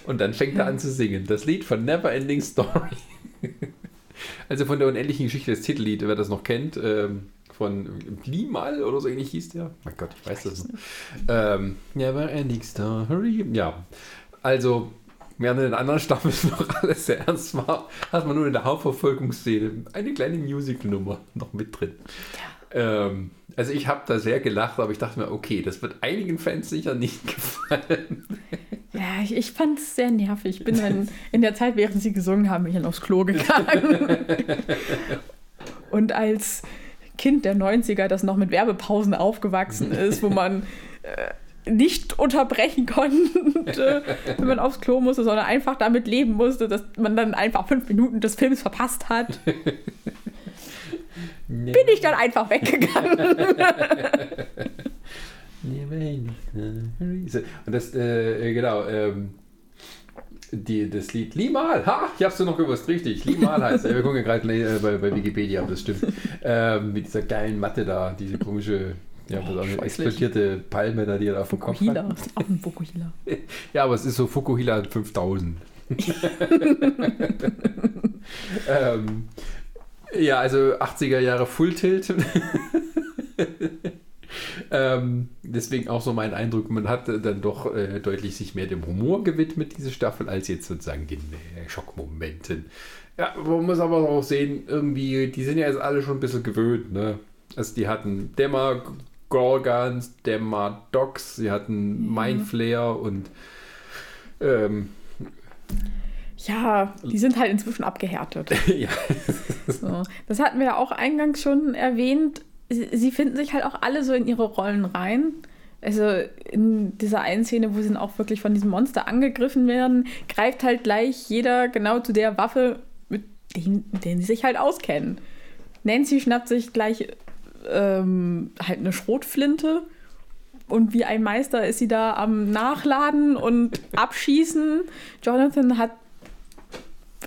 Und dann fängt er an zu singen. Das Lied von Never Ending Story. also von der unendlichen Geschichte, das Titellied, wer das noch kennt, ähm, von Limal oder so ähnlich hieß der. Mein Gott, ich weiß das noch. Ähm, Never Ending Story. Ja, also während in den anderen Staffeln noch alles sehr ernst war, hat man nur in der Hauptverfolgungsszene eine kleine Musical-Nummer noch mit drin. Ähm, also ich habe da sehr gelacht, aber ich dachte mir, okay, das wird einigen Fans sicher nicht gefallen. Ja, ich, ich fand es sehr nervig. Ich bin dann in der Zeit, während sie gesungen haben, bin ich dann aufs Klo gegangen. Und als Kind der 90er, das noch mit Werbepausen aufgewachsen ist, wo man äh, nicht unterbrechen konnte, wenn man aufs Klo musste, sondern einfach damit leben musste, dass man dann einfach fünf Minuten des Films verpasst hat, bin ich dann einfach weggegangen. Never Und das, äh, genau, ähm, die, das Lied Limal, ha, ich hab's dir noch gewusst, richtig, Limal heißt. Wir gucken gerade äh, bei, bei Wikipedia, ob das stimmt. Ähm, mit dieser geilen Matte da, diese komische, ja, oh, eine explodierte Palme da, die er auf dem Kopf hat. auch ein Fukuhila. ja, aber es ist so Fukuhila 5000. ähm, ja, also 80er Jahre Full Tilt. ähm, deswegen auch so mein Eindruck, man hat dann doch äh, deutlich sich mehr dem Humor gewidmet, diese Staffel, als jetzt sozusagen den äh, Schockmomenten. Ja, man muss aber auch sehen, irgendwie, die sind ja jetzt alle schon ein bisschen gewöhnt, ne? Also die hatten Dämmer Gorgans, Dämmer Dogs, sie hatten mhm. Mindflayer und ähm, ja, die sind halt inzwischen abgehärtet. ja. so. Das hatten wir ja auch eingangs schon erwähnt sie finden sich halt auch alle so in ihre Rollen rein. Also in dieser einen Szene, wo sie dann auch wirklich von diesem Monster angegriffen werden, greift halt gleich jeder genau zu der Waffe, mit denen, mit denen sie sich halt auskennen. Nancy schnappt sich gleich ähm, halt eine Schrotflinte und wie ein Meister ist sie da am Nachladen und Abschießen. Jonathan hat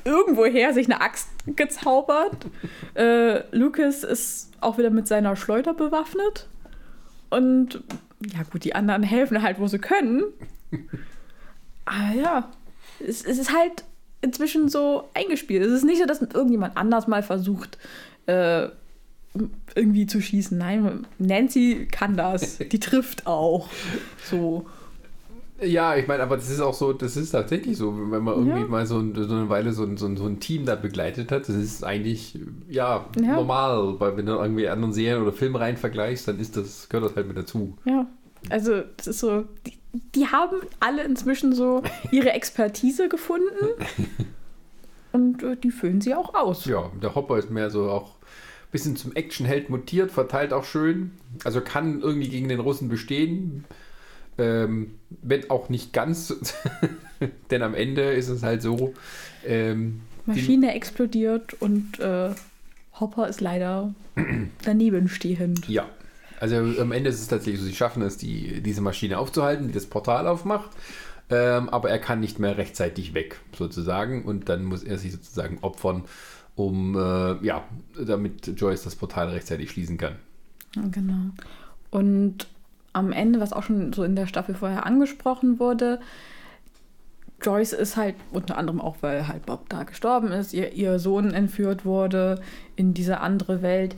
irgendwoher sich eine Axt gezaubert. Äh, Lucas ist auch wieder mit seiner Schleuder bewaffnet. Und ja, gut, die anderen helfen halt, wo sie können. Aber ja, es, es ist halt inzwischen so eingespielt. Es ist nicht so, dass irgendjemand anders mal versucht, äh, irgendwie zu schießen. Nein, Nancy kann das. Die trifft auch. So. Ja, ich meine, aber das ist auch so, das ist tatsächlich so, wenn man irgendwie ja. mal so, so, eine Weile so, so, so, ein Team da begleitet hat, das ist eigentlich, ja, ja, normal, weil wenn du irgendwie anderen Serien oder Filme rein vergleichst, dann ist das, gehört das halt mit dazu. Ja, also das ist so, die, die haben alle inzwischen so ihre Expertise gefunden und äh, die füllen sie auch aus. Ja, der Hopper ist mehr so auch ein bisschen zum Actionheld mutiert, verteilt auch schön, also kann irgendwie gegen den Russen bestehen, ähm, wenn auch nicht ganz, denn am Ende ist es halt so. Ähm, Maschine die, explodiert und äh, Hopper ist leider daneben stehend. Ja, also am Ende ist es tatsächlich so, sie schaffen es, die, diese Maschine aufzuhalten, die das Portal aufmacht. Ähm, aber er kann nicht mehr rechtzeitig weg, sozusagen. Und dann muss er sich sozusagen opfern, um, äh, ja, damit Joyce das Portal rechtzeitig schließen kann. Genau. Und am Ende, was auch schon so in der Staffel vorher angesprochen wurde, Joyce ist halt unter anderem auch, weil halt Bob da gestorben ist, ihr, ihr Sohn entführt wurde in diese andere Welt.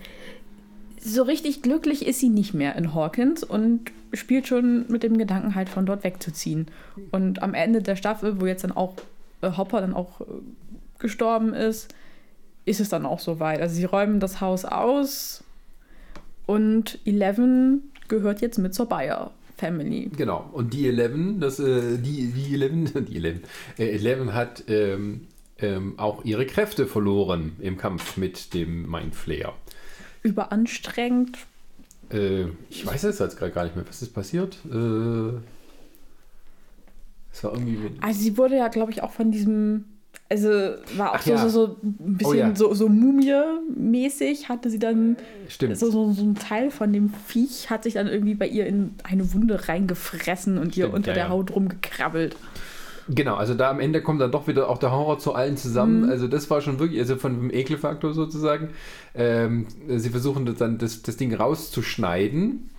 So richtig glücklich ist sie nicht mehr in Hawkins und spielt schon mit dem Gedanken, halt von dort wegzuziehen. Und am Ende der Staffel, wo jetzt dann auch äh, Hopper dann auch äh, gestorben ist, ist es dann auch soweit. Also sie räumen das Haus aus und Eleven gehört jetzt mit zur Bayer. Family. Genau. Und die Eleven, das, äh, die, die Eleven, die Eleven, äh, Eleven hat ähm, ähm, auch ihre Kräfte verloren im Kampf mit dem Mindflayer. Überanstrengt. Äh, ich weiß es jetzt gerade gar nicht mehr. Was ist passiert? Äh, es war irgendwie. Also sie wurde ja, glaube ich, auch von diesem also war auch so, ja. so, so, ein bisschen oh, ja. so, so Mumie-mäßig, hatte sie dann Stimmt. So, so, so ein Teil von dem Viech hat sich dann irgendwie bei ihr in eine Wunde reingefressen und Stimmt, ihr unter ja, der Haut rumgekrabbelt. Genau, also da am Ende kommt dann doch wieder auch der Horror zu allen zusammen. Mhm. Also das war schon wirklich, also von dem Ekelfaktor sozusagen. Ähm, sie versuchen dann das, das Ding rauszuschneiden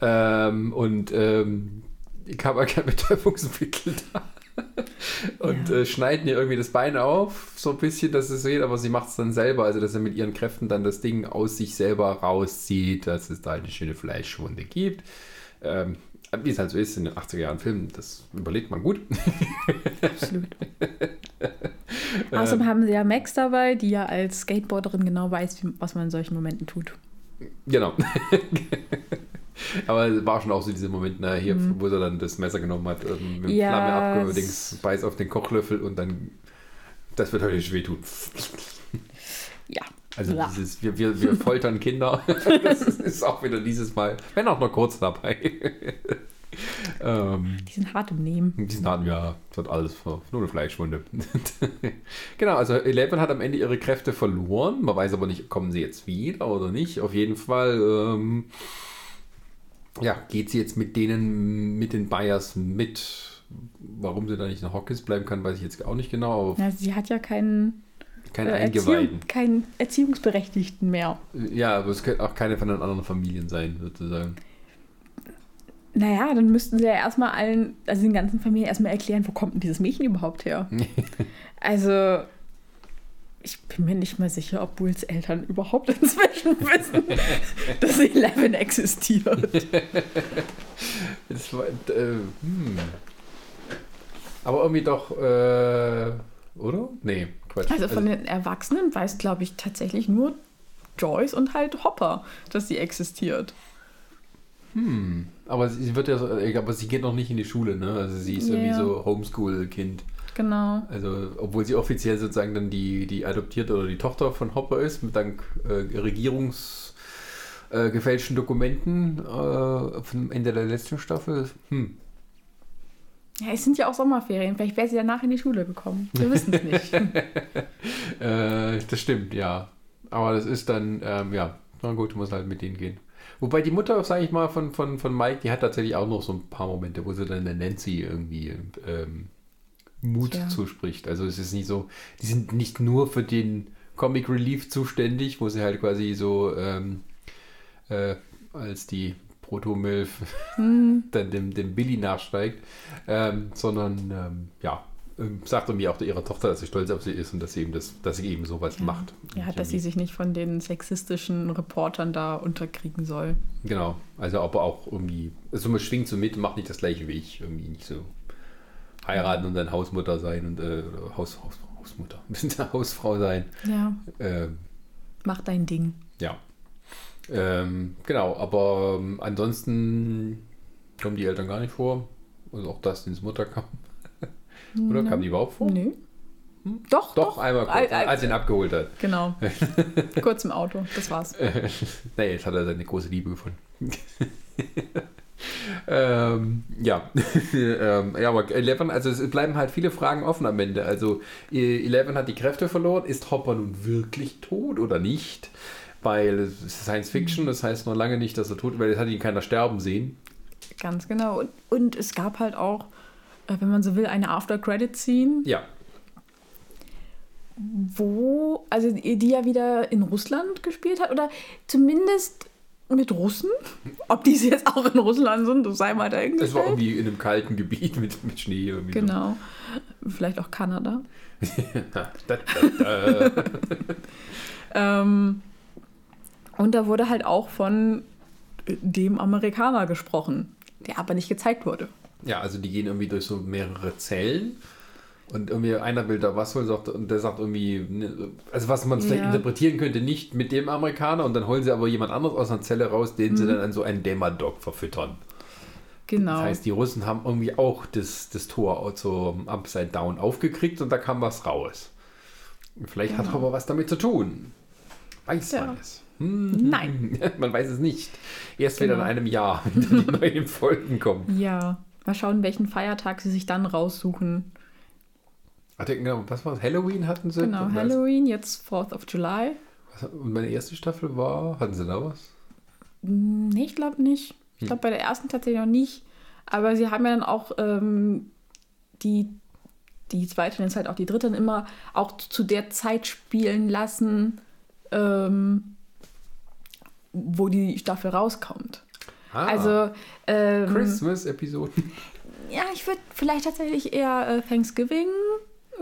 ähm, und ähm, ich habe kein Betäubungsmittel da. und ja. äh, schneiden ihr irgendwie das Bein auf, so ein bisschen, dass es geht, aber sie macht es dann selber, also dass er mit ihren Kräften dann das Ding aus sich selber rauszieht, dass es da eine schöne Fleischwunde gibt. Ähm, wie es halt so ist in den 80er Jahren Filmen, das überlegt man gut. Absolut. Außerdem haben sie ja Max dabei, die ja als Skateboarderin genau weiß, was man in solchen Momenten tut. Genau. Aber es war schon auch so dieser Moment, na, hier, mhm. wo er dann das Messer genommen hat, ähm, mit ja, Flamme abgedings, beißt auf den Kochlöffel und dann, das wird höllisch wehtun. Ja. Also ja. dieses, wir, wir, wir foltern Kinder, das ist auch wieder dieses Mal, wenn auch nur kurz dabei. ähm, die sind hart im Nehmen. Die sind hart, ja, das hat alles nur eine Fleischwunde. genau, also Eleven hat am Ende ihre Kräfte verloren. Man weiß aber nicht, kommen sie jetzt wieder oder nicht. Auf jeden Fall ähm, ja, geht sie jetzt mit denen, mit den Bayers mit? Warum sie da nicht in Hawkins bleiben kann, weiß ich jetzt auch nicht genau. Ja, sie hat ja keinen, keine äh, Eingeweihten. Erziehung, keinen Erziehungsberechtigten mehr. Ja, aber es könnte auch keine von den anderen Familien sein, sozusagen. Naja, dann müssten sie ja erstmal allen, also den ganzen Familien erstmal erklären, wo kommt denn dieses Mädchen überhaupt her? also, ich bin mir nicht mal sicher, ob Bulls Eltern überhaupt inzwischen wissen, dass Eleven existiert. Das war, äh, hm. Aber irgendwie doch, äh, oder? Nee, Quatsch. Also von den Erwachsenen weiß, glaube ich, tatsächlich nur Joyce und halt Hopper, dass sie existiert. hm. Aber sie wird ja, so- äh, aber sie geht noch nicht in die Schule, ne? Also sie ist irgendwie Ja. so Homeschool-Kind. Genau. Also, obwohl sie offiziell sozusagen dann die, die adoptierte oder die Tochter von Hopper ist, mit dank äh, Regierungs äh, gefälschten Dokumenten äh, vom Ende der letzten Staffel. Hm. Ja, es sind ja auch Sommerferien. Vielleicht wäre sie danach in die Schule gekommen. Wir wissen es nicht. Äh, das stimmt, ja. Aber das ist dann, ähm, ja, na gut, muss halt mit denen gehen. Wobei die Mutter, sage ich mal, von, von, von Mike, die hat tatsächlich auch noch so ein paar Momente, wo sie dann der Nancy irgendwie ähm, Mut Tja. zuspricht. Also es ist nicht so, die sind nicht nur für den Comic Relief zuständig, wo sie halt quasi so ähm, äh, als die Proto-Milf Hm, dann dem, dem Billy nachsteigt, ähm, sondern ähm, ja, ähm, sagt irgendwie auch ihrer Tochter, dass sie stolz auf sie ist und dass sie eben das, dass sie eben sowas macht. ja, dass sie sich nicht von den sexistischen Reportern da unterkriegen soll. Genau, also aber auch irgendwie, also man schwingt so mit macht nicht das gleiche wie ich, irgendwie nicht so heiraten und dann Hausmutter sein und äh, Haus, Haus, Hausmutter, eine Hausfrau sein. Ja, Ähm, mach dein Ding. ja. Ähm, genau, aber ähm, ansonsten kommen die Eltern gar nicht vor. Also auch Dustins Mutter kam. Oder kam die überhaupt vor? Nö. Doch, Doch, doch. einmal kurz, Al- al- als er ihn abgeholt hat. Genau. Kurz im Auto, das war's. nee, jetzt hat er seine große Liebe gefunden. Ähm, ja. ähm, ja, aber Eleven, also es bleiben halt viele Fragen offen am Ende. Also äh, Eleven hat die Kräfte verloren. Ist Hopper nun wirklich tot oder nicht? Weil es ist Science Fiction, das heißt noch lange nicht, dass er tot ist, weil es hat ihn keiner sterben sehen. Ganz genau. Und, und es gab halt auch, äh, wenn man so will, eine After-Credit-Scene, Ja, wo, also die ja wieder in Russland gespielt hat oder zumindest mit Russen. Ob die jetzt auch in Russland sind, das sei mal es war dahingestellt. irgendwie in einem kalten Gebiet mit, mit Schnee. Irgendwie so. Genau. Vielleicht auch Kanada. Da, da, da. Ähm, und da wurde halt auch von dem Amerikaner gesprochen, der aber nicht gezeigt wurde. Ja, also die gehen irgendwie durch so mehrere Zellen und irgendwie einer will da was holen sagt, und der sagt irgendwie, ne, also was man vielleicht Ja. interpretieren könnte, nicht mit dem Amerikaner und dann holen sie aber jemand anderes aus einer Zelle raus, den Mhm. sie dann an so einen Dämmerdog verfüttern. Genau. Das heißt, die Russen haben irgendwie auch das, das Tor zum Upside Down aufgekriegt und da kam was raus. Vielleicht hat Genau. aber was damit zu tun. Weiß Ja. man es? Hm, Nein. man weiß es nicht. Erst wieder in Genau. einem Jahr, wenn die neuen Folgen kommen. Ja. Mal schauen, welchen Feiertag sie sich dann raussuchen. Ach, genau, was war das? Halloween hatten sie? Genau, Halloween, jetzt 4th of July. Und meine erste Staffel war, hatten sie da was? Hm, Nee, ich glaube nicht. Ich Hm. glaube bei der ersten tatsächlich noch nicht. Aber sie haben ja dann auch ähm, die, die zweite und jetzt halt auch die dritte immer auch zu der Zeit spielen lassen, ähm, wo die Staffel rauskommt. Ah, Also, ähm, Christmas-Episoden. ja, ich würde vielleicht tatsächlich eher äh, Thanksgiving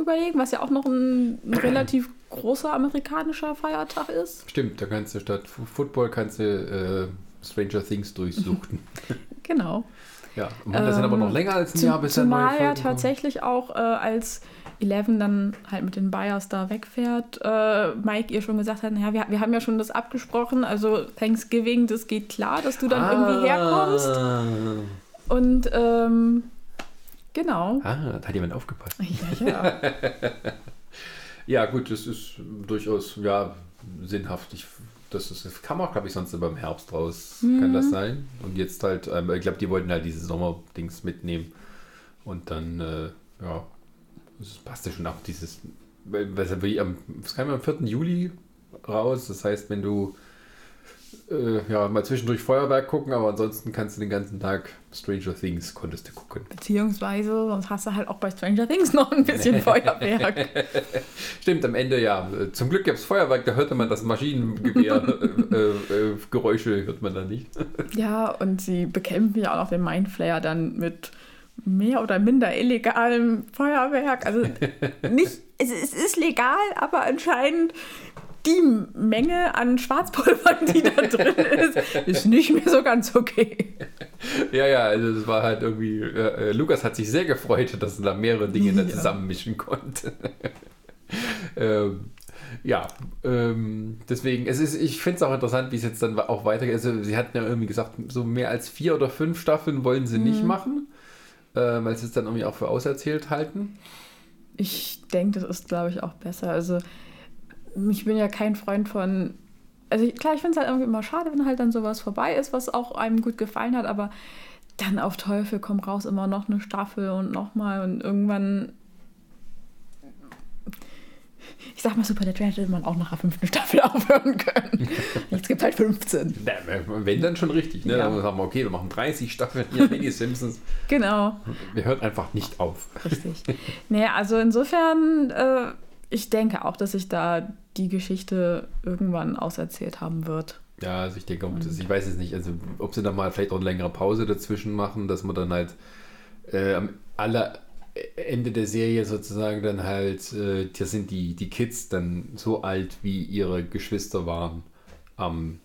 überlegen, was ja auch noch ein, ein relativ großer amerikanischer Feiertag ist. Stimmt, da kannst du statt Football kannst du äh, Stranger Things durchsuchten. Genau. ja, und das sind aber noch Ähm, länger als ein Zum, Jahr, bis dann neue zumal ja Folgen kommen. tatsächlich auch, äh, als Eleven dann halt mit den Buyers da wegfährt, äh, Mike ihr schon gesagt hat, naja, wir, wir haben ja schon das abgesprochen, also Thanksgiving, das geht klar, dass du dann irgendwie herkommst. Ah, Und ähm, genau. Ah, da hat jemand aufgepasst. Ja, ja. Ja, gut, das ist durchaus ja, sinnhaft. Ich, das, ist, das kam auch, glaube ich, sonst immer im Herbst raus. Kann Mhm. das sein? Und jetzt halt, ähm, ich glaube, die wollten halt diese Sommerdings mitnehmen. Und dann, äh, ja, das passte schon ab, dieses. am- Es kam ja am 4. Juli raus. Das heißt, wenn du äh, ja, mal zwischendurch Feuerwerk gucken, aber ansonsten kannst du den ganzen Tag Stranger Things konntest du gucken. Beziehungsweise, sonst hast du halt auch bei Stranger Things noch ein bisschen Feuerwerk. Stimmt, am Ende ja. Zum Glück gab es Feuerwerk, da hörte man das Maschinengewehr-Geräusche, äh, äh, hört man da nicht. ja, und sie bekämpfen ja auch noch den Mindflayer dann mit mehr oder minder illegalem Feuerwerk. Also nicht, es, es ist legal, aber anscheinend die Menge an Schwarzpulver, die da drin ist, ist nicht mehr so ganz okay. Ja, ja, also es war halt irgendwie, äh, Lukas hat sich sehr gefreut, dass er da mehrere Dinge ja. zusammenmischen konnte. ähm, ja, ähm, deswegen, es ist, ich finde es auch interessant, wie es jetzt dann auch weitergeht. Also, sie hatten ja irgendwie gesagt, so mehr als vier oder fünf Staffeln wollen sie mhm. nicht machen, äh, weil sie es dann irgendwie auch für auserzählt halten. Ich denke, das ist, glaube ich, auch besser. Also, ich bin ja kein Freund von. Also klar, ich finde es halt irgendwie immer schade, wenn halt dann sowas vorbei ist, was auch einem gut gefallen hat, aber dann auf Teufel komm raus immer noch eine Staffel und nochmal und irgendwann. Ich sag mal, Supernatural hätte man auch nach der fünften Staffel aufhören können. Jetzt gibt halt 15. Ja, wenn dann schon richtig, ne? Ja. Dann sagen wir, okay, wir machen 30 Staffeln hier Mini Simpsons. Genau. Wir hören einfach nicht auf. Richtig. Naja, also insofern, äh, ich denke auch, dass sich da die Geschichte irgendwann auserzählt haben wird. Ja, also ich denke, das, ich weiß es nicht, also ob sie da mal vielleicht auch eine längere Pause dazwischen machen, dass man dann halt äh, am aller Ende der Serie sozusagen dann halt, äh, das sind die, die Kids dann so alt, wie ihre Geschwister waren am,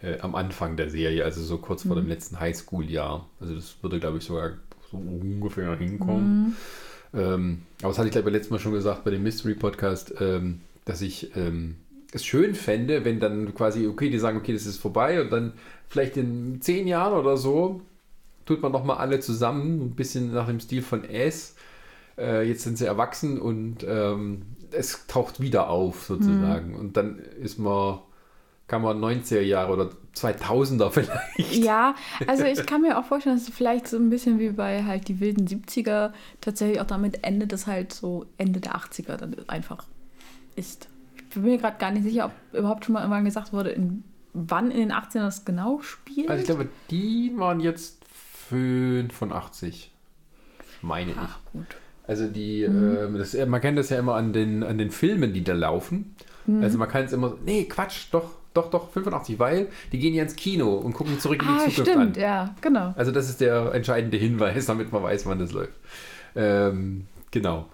äh, am Anfang der Serie, also so kurz vor dem mhm. letzten Highschool-Jahr. Also das würde, glaube ich, sogar so ungefähr hinkommen. Mhm. Ähm, aber das hatte ich, glaube ich, letztes Mal schon gesagt bei dem Mystery-Podcast. Ähm, dass ich ähm, es schön fände, wenn dann quasi, okay, die sagen, okay, das ist vorbei und dann vielleicht in zehn Jahren oder so tut man nochmal alle zusammen, ein bisschen nach dem Stil von S. Äh, jetzt sind sie erwachsen und ähm, es taucht wieder auf sozusagen. Mhm. Und dann ist man, kann man 90er Jahre oder 2000er vielleicht. Ja, also ich kann mir auch vorstellen, dass es vielleicht so ein bisschen wie bei halt die wilden 70er tatsächlich auch damit endet, dass halt so Ende der 80er dann einfach ist. Ich bin mir gerade gar nicht sicher, ob überhaupt schon mal irgendwann gesagt wurde, in, wann in den 18ern das genau spielt. Also ich glaube, die waren jetzt 85, meine ich. Ach, gut. Also die, mhm. äh, das, man kennt das ja immer an den, an den Filmen, die da laufen. Mhm. Also man kann es immer, nee, Quatsch, doch, doch, doch, 85, weil die gehen ja ins Kino und gucken zurück in die ah, Zukunft stimmt, an. ja, genau. Also das ist der entscheidende Hinweis, damit man weiß, wann das läuft. Ähm, genau.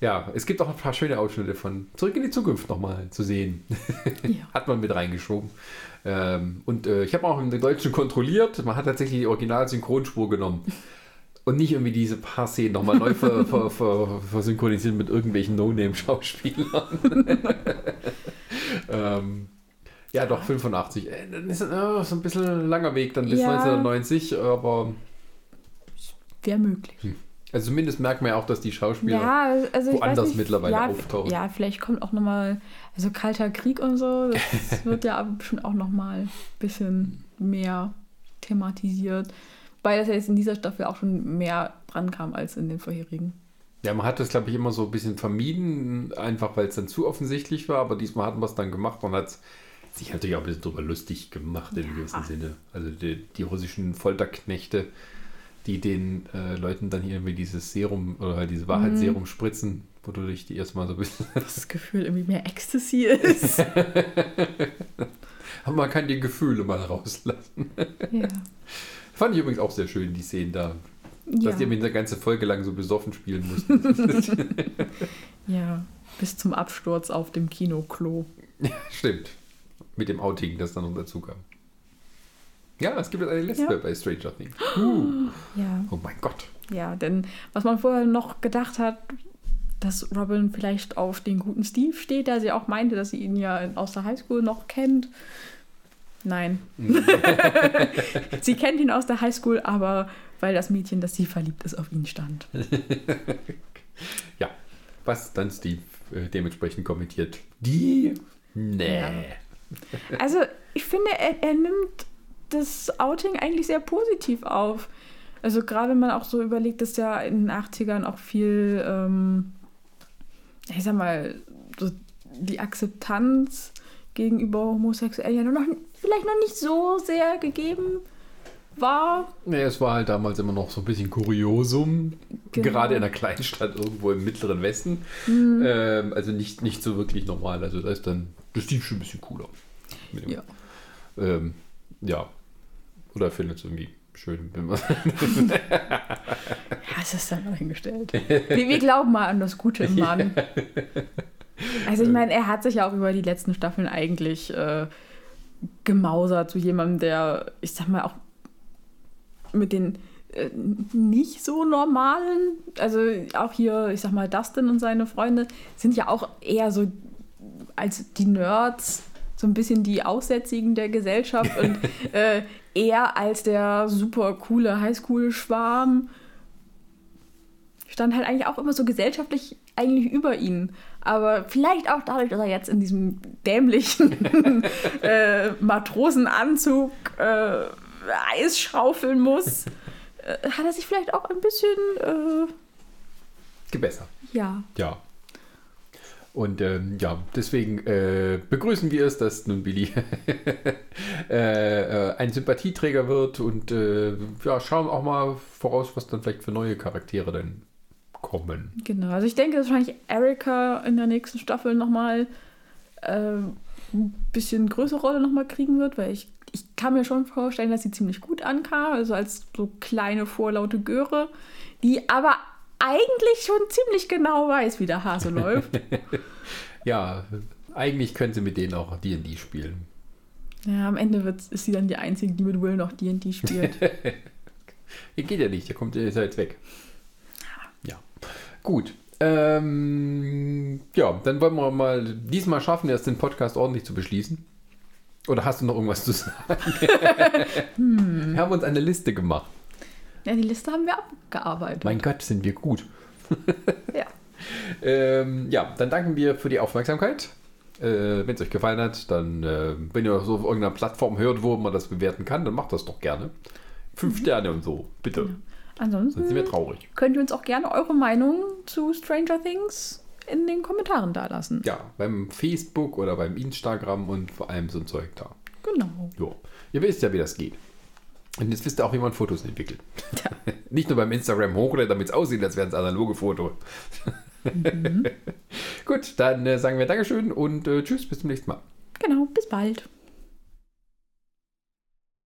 Ja, es gibt auch ein paar schöne Ausschnitte von Zurück in die Zukunft nochmal zu sehen. Ja. hat man mit reingeschoben. Ähm, und äh, ich habe auch in der Deutschen kontrolliert. Man hat tatsächlich die Original-Synchronspur genommen. Und nicht irgendwie diese paar Szenen nochmal neu ver, ver, ver, versynchronisiert mit irgendwelchen No-Name-Schauspielern. ähm, ja, doch, 85. Äh, das ist äh, so ein bisschen ein langer Weg dann bis ja. 1990, aber. Wäre möglich. Hm. Also zumindest merkt man ja auch, dass die Schauspieler ja, also woanders nicht, mittlerweile ja, auftauchen. Ja, vielleicht kommt auch nochmal, also Kalter Krieg und so, das wird ja bestimmt auch nochmal ein bisschen mehr thematisiert. Weil das ja jetzt in dieser Staffel auch schon mehr dran kam als in den vorherigen. Ja, man hat das, glaube ich, immer so ein bisschen vermieden, einfach weil es dann zu offensichtlich war, aber diesmal hatten wir es dann gemacht und hat sich natürlich auch ein bisschen drüber lustig gemacht in ja. gewissem Sinne. Also die, die russischen Folterknechte die den äh, Leuten dann hier irgendwie dieses Serum oder halt diese Wahrheitsserum mhm. spritzen, wodurch die erstmal so ein bisschen. Das Gefühl irgendwie mehr Ecstasy ist. Aber man kann die Gefühle mal rauslassen. Ja. Fand ich übrigens auch sehr schön, die Szenen da. Ja. Dass die eine ganze Folge lang so besoffen spielen mussten. ja, bis zum Absturz auf dem Kinoklo. Ja, stimmt. Mit dem Outing, das dann noch dazu kam. Ja, es gibt eine Liste ja. bei Stranger Things. Uh. Ja. Oh mein Gott. Ja, denn was man vorher noch gedacht hat, dass Robin vielleicht auf den guten Steve steht, der sie auch meinte, dass sie ihn ja aus der Highschool noch kennt. Nein. Sie kennt ihn aus der Highschool, aber weil das Mädchen, das sie verliebt ist, auf ihn stand. ja, was dann Steve äh, dementsprechend kommentiert. Die? Nee. Ja. Also, ich finde, er, er nimmt das Outing eigentlich sehr positiv auf. Also gerade wenn man auch so überlegt, dass ja in den 80ern auch viel, ähm, ich sag mal, so die Akzeptanz gegenüber Homosexuellen ja noch vielleicht noch nicht so sehr gegeben war. Nee, es war halt damals immer noch so ein bisschen Kuriosum. Genau. Gerade in einer Kleinstadt irgendwo im mittleren Westen. Ähm, also nicht, nicht so wirklich normal. Also da ist dann das Steve schon ein bisschen cooler. Ja. Ähm, ja. Oder findet es irgendwie schön, wenn man. Ja, es ist dann mal hingestellt. Wir, wir glauben mal an das Gute im Mann. Also ich meine, er hat sich ja auch über die letzten Staffeln eigentlich äh, gemausert zu jemandem, der, ich sag mal, auch mit den äh, nicht so normalen, also auch hier, ich sag mal, Dustin und seine Freunde sind ja auch eher so als die Nerds, so ein bisschen die Aussätzigen der Gesellschaft und äh, er als der super coole Highschool-Schwarm stand halt eigentlich auch immer so gesellschaftlich eigentlich über ihn. Aber vielleicht auch dadurch, dass er jetzt in diesem dämlichen äh, Matrosenanzug äh, Eis schaufeln muss, äh, hat er sich vielleicht auch ein bisschen, äh, Gebessert. ja, Ja. Und ähm, ja, deswegen äh, begrüßen wir es, dass nun Billy äh, äh, ein Sympathieträger wird und äh, ja, schauen auch mal voraus, was dann vielleicht für neue Charaktere denn kommen. genau. Also ich denke, dass wahrscheinlich Erika in der nächsten Staffel nochmal äh, ein bisschen größere Rolle nochmal kriegen wird, weil ich, ich kann mir schon vorstellen, dass sie ziemlich gut ankam, also als so kleine vorlaute Göre, die aber eigentlich schon ziemlich genau weiß, wie der Hase läuft. Ja, eigentlich können sie mit denen auch D&D spielen. Ja, am Ende wird, ist sie dann die Einzige, die mit Will noch D&D spielt. Geht ja nicht, der kommt ist ja jetzt weg. Ja, gut. Ähm, ja, dann wollen wir mal diesmal schaffen, erst den Podcast ordentlich zu beschließen. Oder hast du noch irgendwas zu sagen? Wir haben uns eine Liste gemacht. Ja, die Liste haben wir abgearbeitet. Mein Gott, sind wir gut. ja. Ähm, ja, dann danken wir für die Aufmerksamkeit. Äh, wenn es euch gefallen hat, dann, äh, wenn ihr so auf irgendeiner Plattform hört, wo man das bewerten kann, dann macht das doch gerne. Fünf Sterne und so, bitte. Sonst sind wir Ansonsten traurig. könnt ihr uns auch gerne eure Meinung zu Stranger Things in den Kommentaren dalassen. Ja, beim Facebook oder beim Instagram und vor allem so ein Zeug da. Genau. Jo. Ihr wisst ja, wie das geht. Und jetzt wisst ihr auch, wie man Fotos entwickelt. Nicht nur beim Instagram hochladen, damit es aussieht, als wären es analoge Fotos. Gut, dann äh, sagen wir Dankeschön und äh, tschüss, bis zum nächsten Mal. Genau. Bis bald.